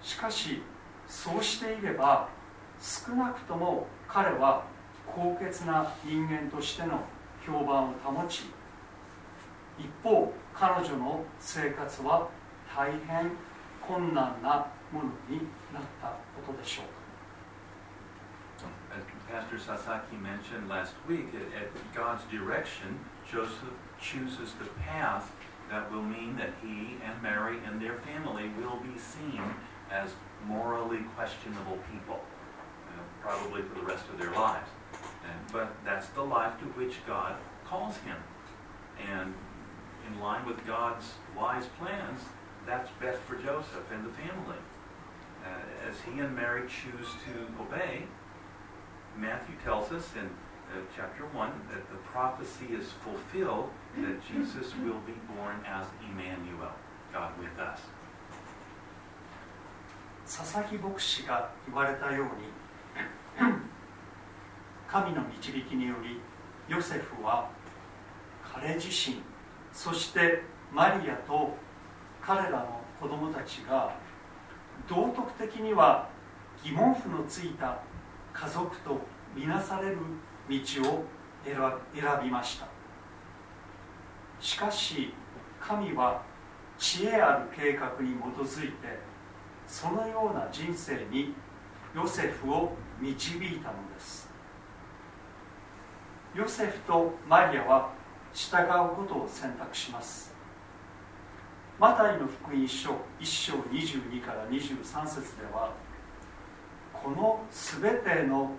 しかしそうしていれば少なくとも彼は高潔な人間としての評判を保ち一方彼女の生活は大変困難な ものになったことでしょう As Pastor Sasaki mentioned last week, at, at God's direction, Joseph chooses the path that will mean that he and Mary and their family will be seen as morally questionable people, uh, probably for the rest of their lives. And, but that's the life to which God calls him. And in line with God's wise plans, that's best for Joseph and the family. Uh, as he and Mary choose to obey, Matthew tells us in uh, chapter 1 that the prophecy is fulfilled that Jesus will be born as Emmanuel, God with us. 佐々木牧師が言われたように神の導きによりヨセフは彼自身そしてマリアと彼らの子供たちが道徳的には疑問符のついた家族とみなされる道を選びました。しかし神は知恵ある計画に基づいてそのような人生にヨセフを導いたのです。ヨセフとマリアは従うことを選択します。マタイの福音書1章22から23節ではこの全ての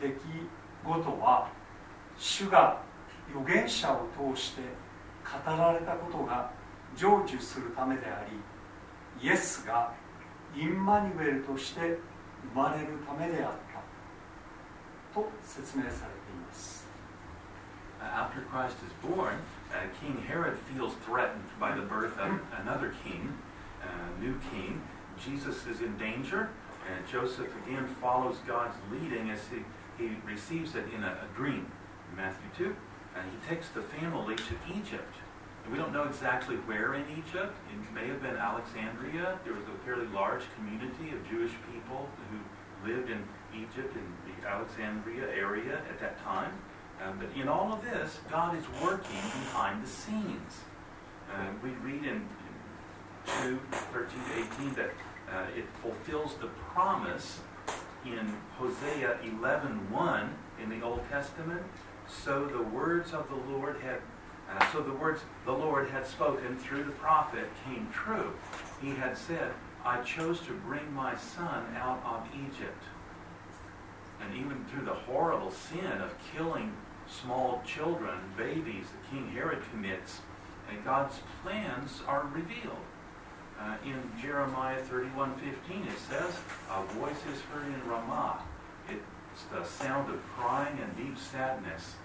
出来事は主が預言者を通して語られたことが成就するためでありイエスがインマニュエルとして生まれるためであったと説明されています。After Christ is born, uh, King Herod feels threatened by the birth of another king, a new king. Jesus is in danger, and Joseph again follows God's leading as he, he receives it in a, a dream. Matthew 2, and he takes the family to Egypt. We don't know exactly where in Egypt. It may have been Alexandria. There was a fairly large community of Jewish people who lived in Egypt in the Alexandria area at that time. Um, but in all of this, God is working behind the scenes. Uh, we read in, in 2, 13 to 18 that uh, it fulfills the promise in Hosea 11.1 in the Old Testament. So the words of the Lord had, uh, so the words the Lord had spoken through the prophet came true. He had said, I chose to bring my son out of Egypt. And even through the horrible sin of killing small children, babies, that King Herod commits, and God's plans are revealed. Uh, in Jeremiah 31:15, it says, "A voice is heard in Ramah. It's the sound of crying and deep sadness.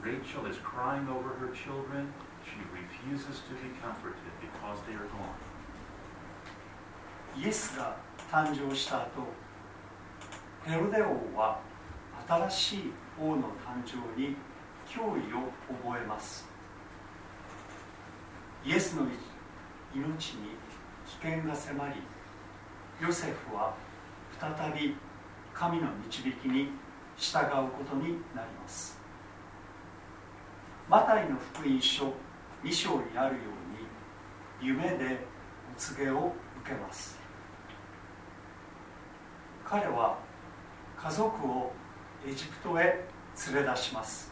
Rachel is crying over her children. She refuses to be comforted because they are gone." イエスが誕生した後ヘロデ王は新しい王の誕生に 脅威を覚えます。イエスの命に危険が迫りヨセフは再び神の導きに従うことになります。マタイの福音書2章にあるように夢でお告げを受けます。彼は家族をエジプトへ連れ出します。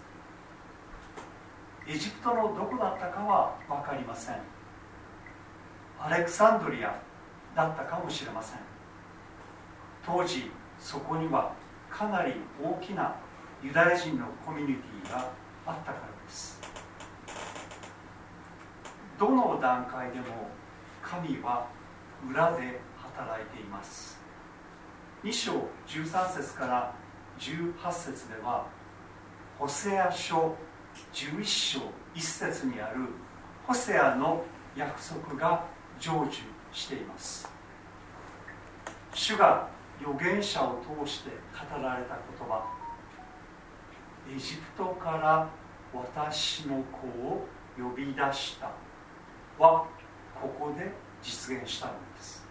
エジプトのどこだったかは分かりません。アレクサンドリアだったかもしれません。当時そこにはかなり大きなユダヤ人のコミュニティがあったからです。どの段階でも神は裏で働いています。2章13節から18節ではホセア書11章1節にあるホセアの約束が成就しています。主が預言者を通して語られた言葉。エジプトから私の子を呼び出した。はここで実現したのです。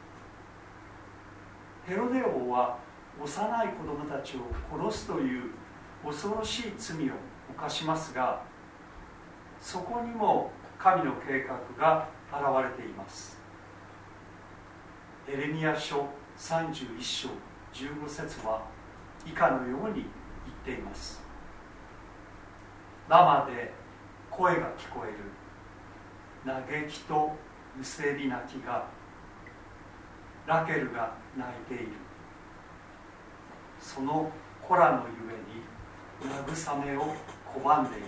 ヘロデ王は幼い子供たちを殺すという恐ろしい罪を犯しますがそこにも神の計画が現れています。エレミア書31章15節は以下のように言っています。生で声が聞こえる。嘆きとむせび泣きが。ラケルが泣いている。その子らのゆえに慰めを拒んでいる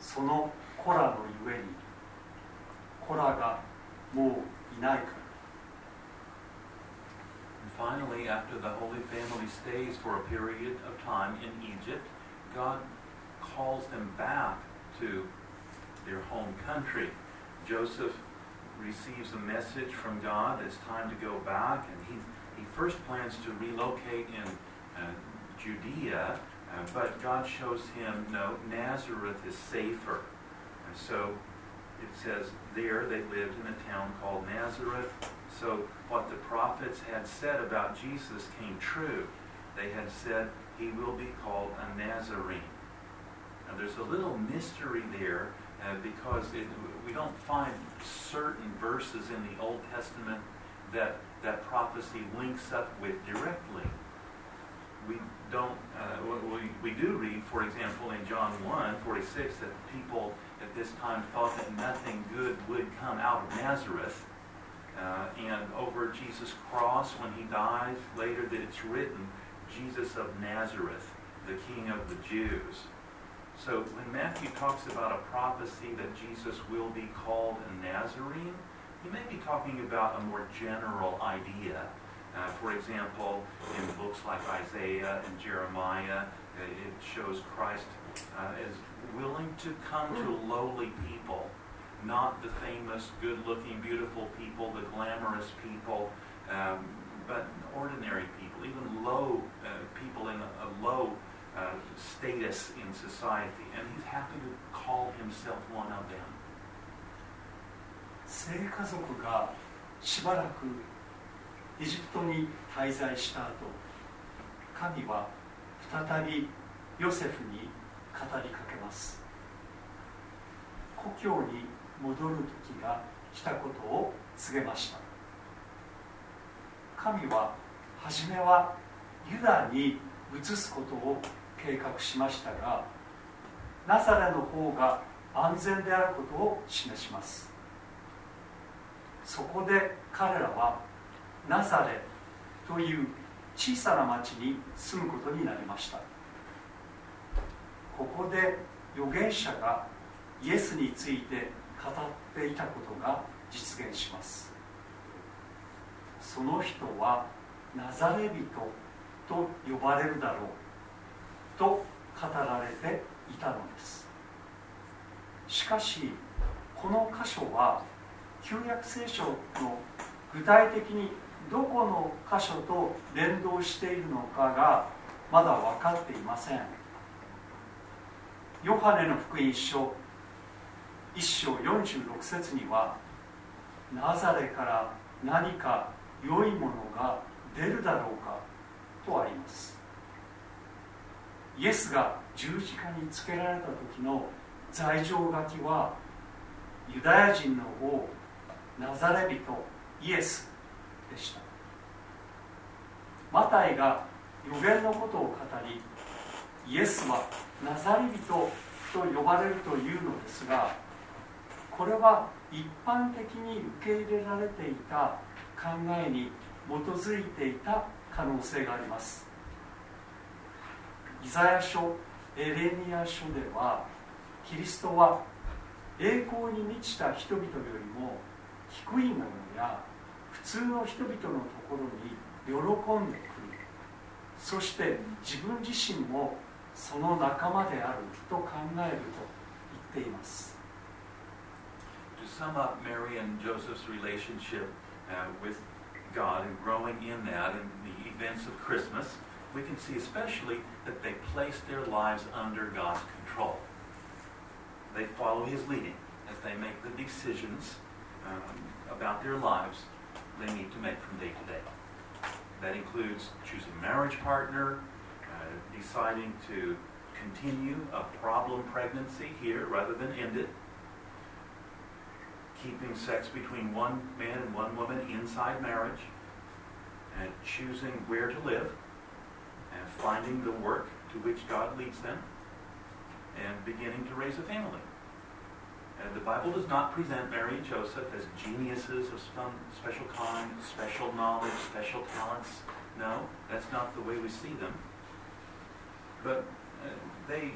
その子らのゆえに子らがもういないから finally, after the Holy Family stays for a period of time in Egypt, God calls them back to their home country. Joseph receives a message from God. It's time to go back, and he, he first plans to relocate in uh, Judea, uh, but God shows him no, Nazareth is safer. And so it says there they lived in a town called Nazareth. So what the prophets had said about Jesus came true. They had said he will be called a Nazarene. Now there's a little mystery there uh, because it, we don't find certain verses in the Old Testament that that prophecy links up with directly. We don't, uh, we, we do read, for example, in John 1 46, that people at this time thought that nothing good would come out of Nazareth. Uh, and over Jesus' cross, when he dies, later that it's written, Jesus of Nazareth, the King of the Jews. So when Matthew talks about a prophecy that Jesus will be called a Nazarene, he may be talking about a more general idea. Uh, for example, in books like Isaiah and Jeremiah, uh, it shows Christ uh, as willing to come to lowly people, not the famous, good-looking, beautiful people, the glamorous people, um, but ordinary people, even low uh, people in a, a low uh, status in society. And he's happy to call himself one of them. 聖家族がしばらく エジプトに滞在した後神は再びヨセフに語りかけます。故郷に戻る時が来たことを告げました。神は初めはユダに移すことを計画しましたがナザレの方が安全であることを示します。そこで彼らはナザレという小さな町に住むことになりました。ここで預言者がイエスについて語っていたことが実現します。その人はナザレ人と呼ばれるだろうと語られていたのです。しかしこの箇所は旧約聖書の具体的にどこの箇所と連動しているのかがまだ分かっていません。ヨハネの福音書1章46節にはナザレから何か良いものが出るだろうかとあります。イエスが十字架につけられた時の罪状書きはユダヤ人の王ナザレ人イエスでした。マタイが予言のことを語りイエスはナザレ人と呼ばれるというのですがこれは一般的に受け入れられていた考えに基づいていた可能性があります。イザヤ書エレミア書ではキリストは栄光に満ちた人々よりも低いものや普通の人々のところに喜んでくるそして自分自身もその仲間であると考えると言っています To sum up Mary and Joseph's relationship uh, with God and growing in that in the events of Christmas, we can see especially that they place their lives under God's control. They follow His leading as they make the decisions um, about their lives they need to make from day to day. That includes choosing a marriage partner, uh, deciding to continue a problem pregnancy here rather than end it, keeping sex between one man and one woman inside marriage, and choosing where to live, and finding the work to which God leads them, and beginning to raise a family. And the Bible does not present Mary and Joseph as geniuses of some special kind, special knowledge, special talents. No, that's not the way we see them. But uh, they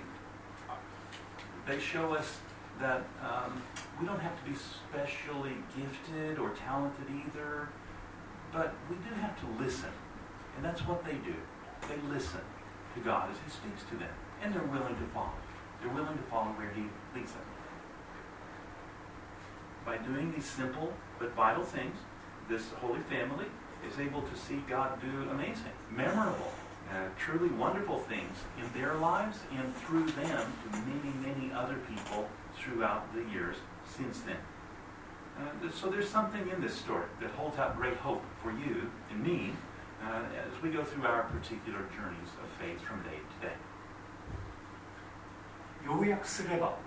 they show us that um, we don't have to be specially gifted or talented either, but we do have to listen. And that's what they do. They listen to God as He speaks to them. And they're willing to follow. They're willing to follow where He leads them by doing these simple but vital things, this Holy Family is able to see God do amazing, memorable, uh, truly wonderful things in their lives and through them to many, many other people throughout the years since then. Uh, so there's something in this story that holds out great hope for you and me uh, as we go through our particular journeys of faith from day to day. 요약스레바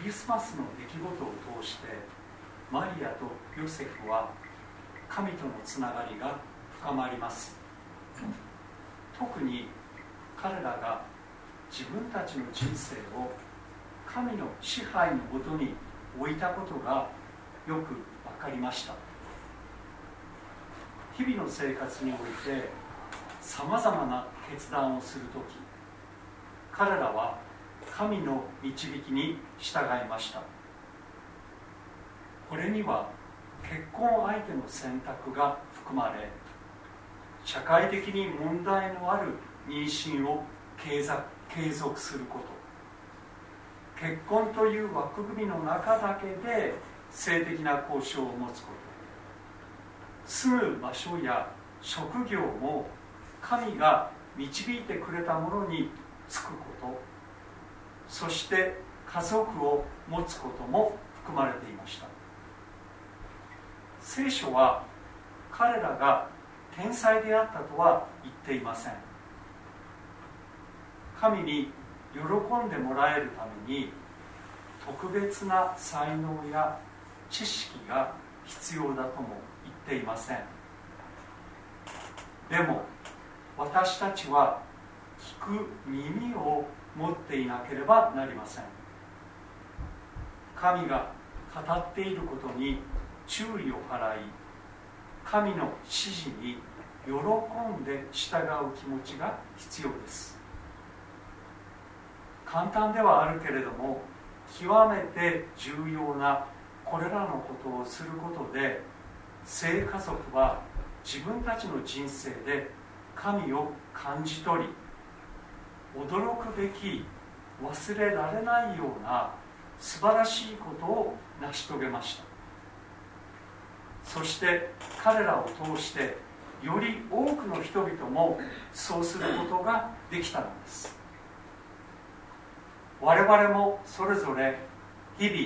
クリスマスの出来事を通してマリアとヨセフは神とのつながりが深まります。特に彼らが自分たちの人生を神の支配のもとに置いたことがよく分かりました。日々の生活においてさまざまな決断をする時彼らは神の導きに従いました。これには結婚相手の選択が含まれ社会的に問題のある妊娠を継続すること。結婚という枠組みの中だけで性的な交渉を持つこと。住む場所や職業も神が導いてくれたものに就くこと。そして家族を持つことも含まれていました。聖書は彼らが天才であったとは言っていません。神に喜んでもらえるために特別な才能や知識が必要だとも言っていません。でも私たちは聞く耳を持っていなければなりません。神が語っていることに注意を払い神の指示に喜んで従う気持ちが必要です。簡単ではあるけれども極めて重要なこれらのことをすることで聖家族は自分たちの人生で神を感じ取り驚くべき忘れられないような素晴らしいことを成し遂げました。そして彼らを通してより多くの人々もそうすることができたのです。我々もそれぞれ日々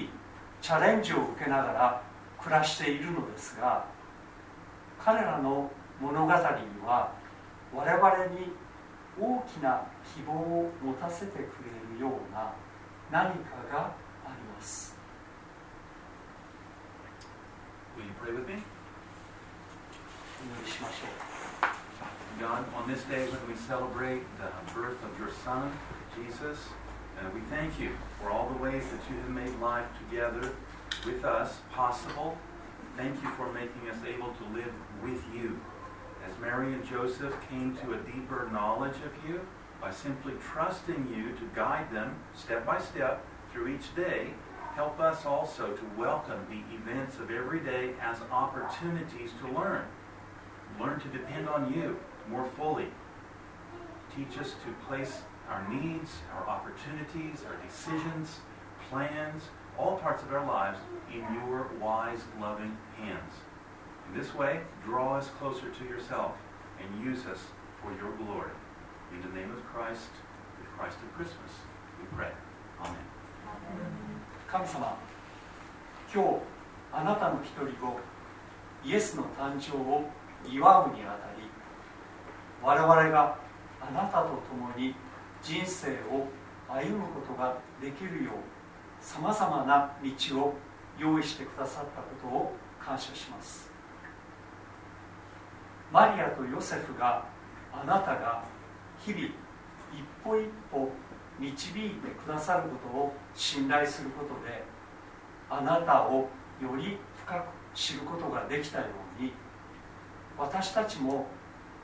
チャレンジを受けながら暮らしているのですが彼らの物語には我々に大きな希望を持たせてくれるような何かがあります Will you pray with me? お祈りしましょう God, on this day when we celebrate the birth of your Son, Jesus, And we thank you for all the ways that you have made life together with us possible. Thank you for making us able to live with you. As Mary and Joseph came to a deeper knowledge of you by simply trusting you to guide them step by step through each day, help us also to welcome the events of every day as opportunities to learn. Learn to depend on you more fully. Teach us to place our needs, our opportunities, our decisions, plans, all parts of our lives in your wise, loving hands. This way, draw us closer to yourself and use us for your glory. In the name of Christ, the Christ of Christmas, we pray. Amen. 神様今日あなたの一人子イエスの誕生を祝うにあたり我々があなたと共に人生を歩むことができるようさまざまな道を用意してくださったことを感謝しますマリアとヨセフがあなたが日々一歩一歩導いてくださることを信頼することであなたをより深く知ることができたように私たちも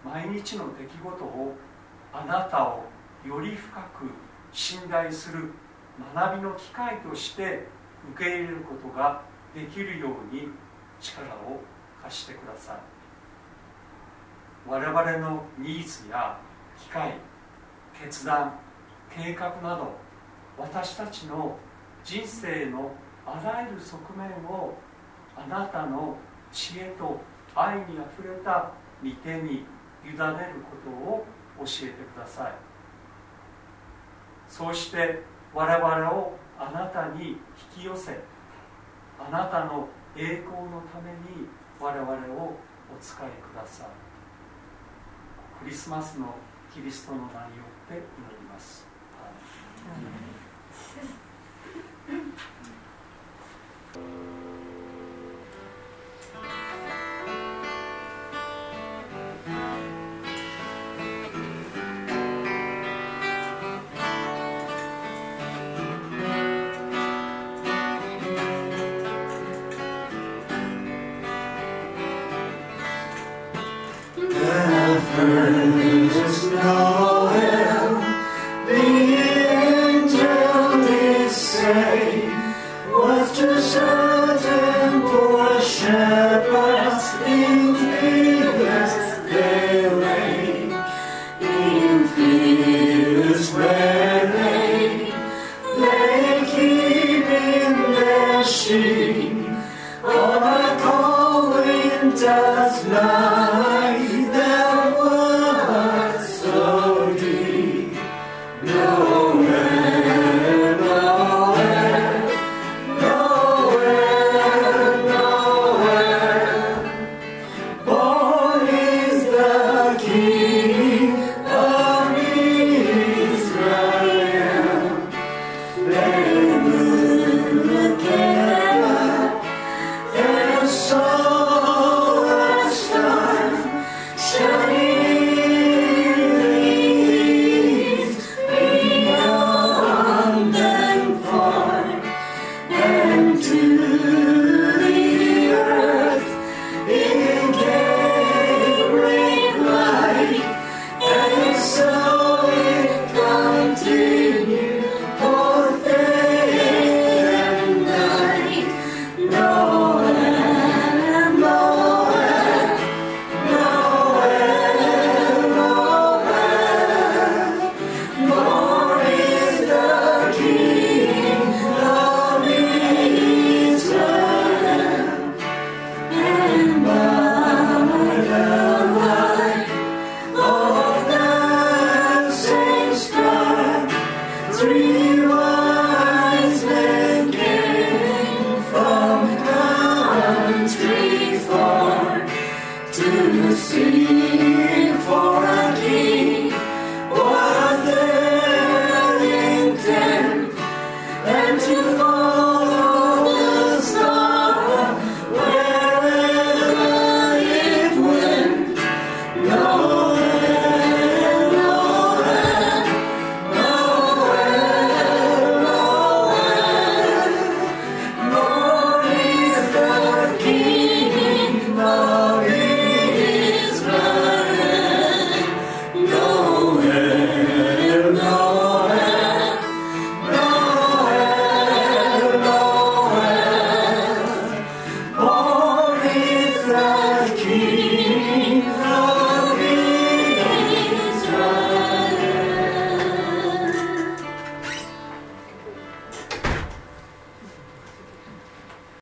毎日の出来事をあなたをより深く信頼する学びの機会として受け入れることができるように力を貸してください。我々のニーズや機会決断計画など私たちの人生のあらゆる側面をあなたの知恵と愛にあふれた御手に委ねることを教えてください。そうして我々をあなたに引き寄せあなたの栄光のために我々をお使いください。クリスマスのキリストの名によって祈ります。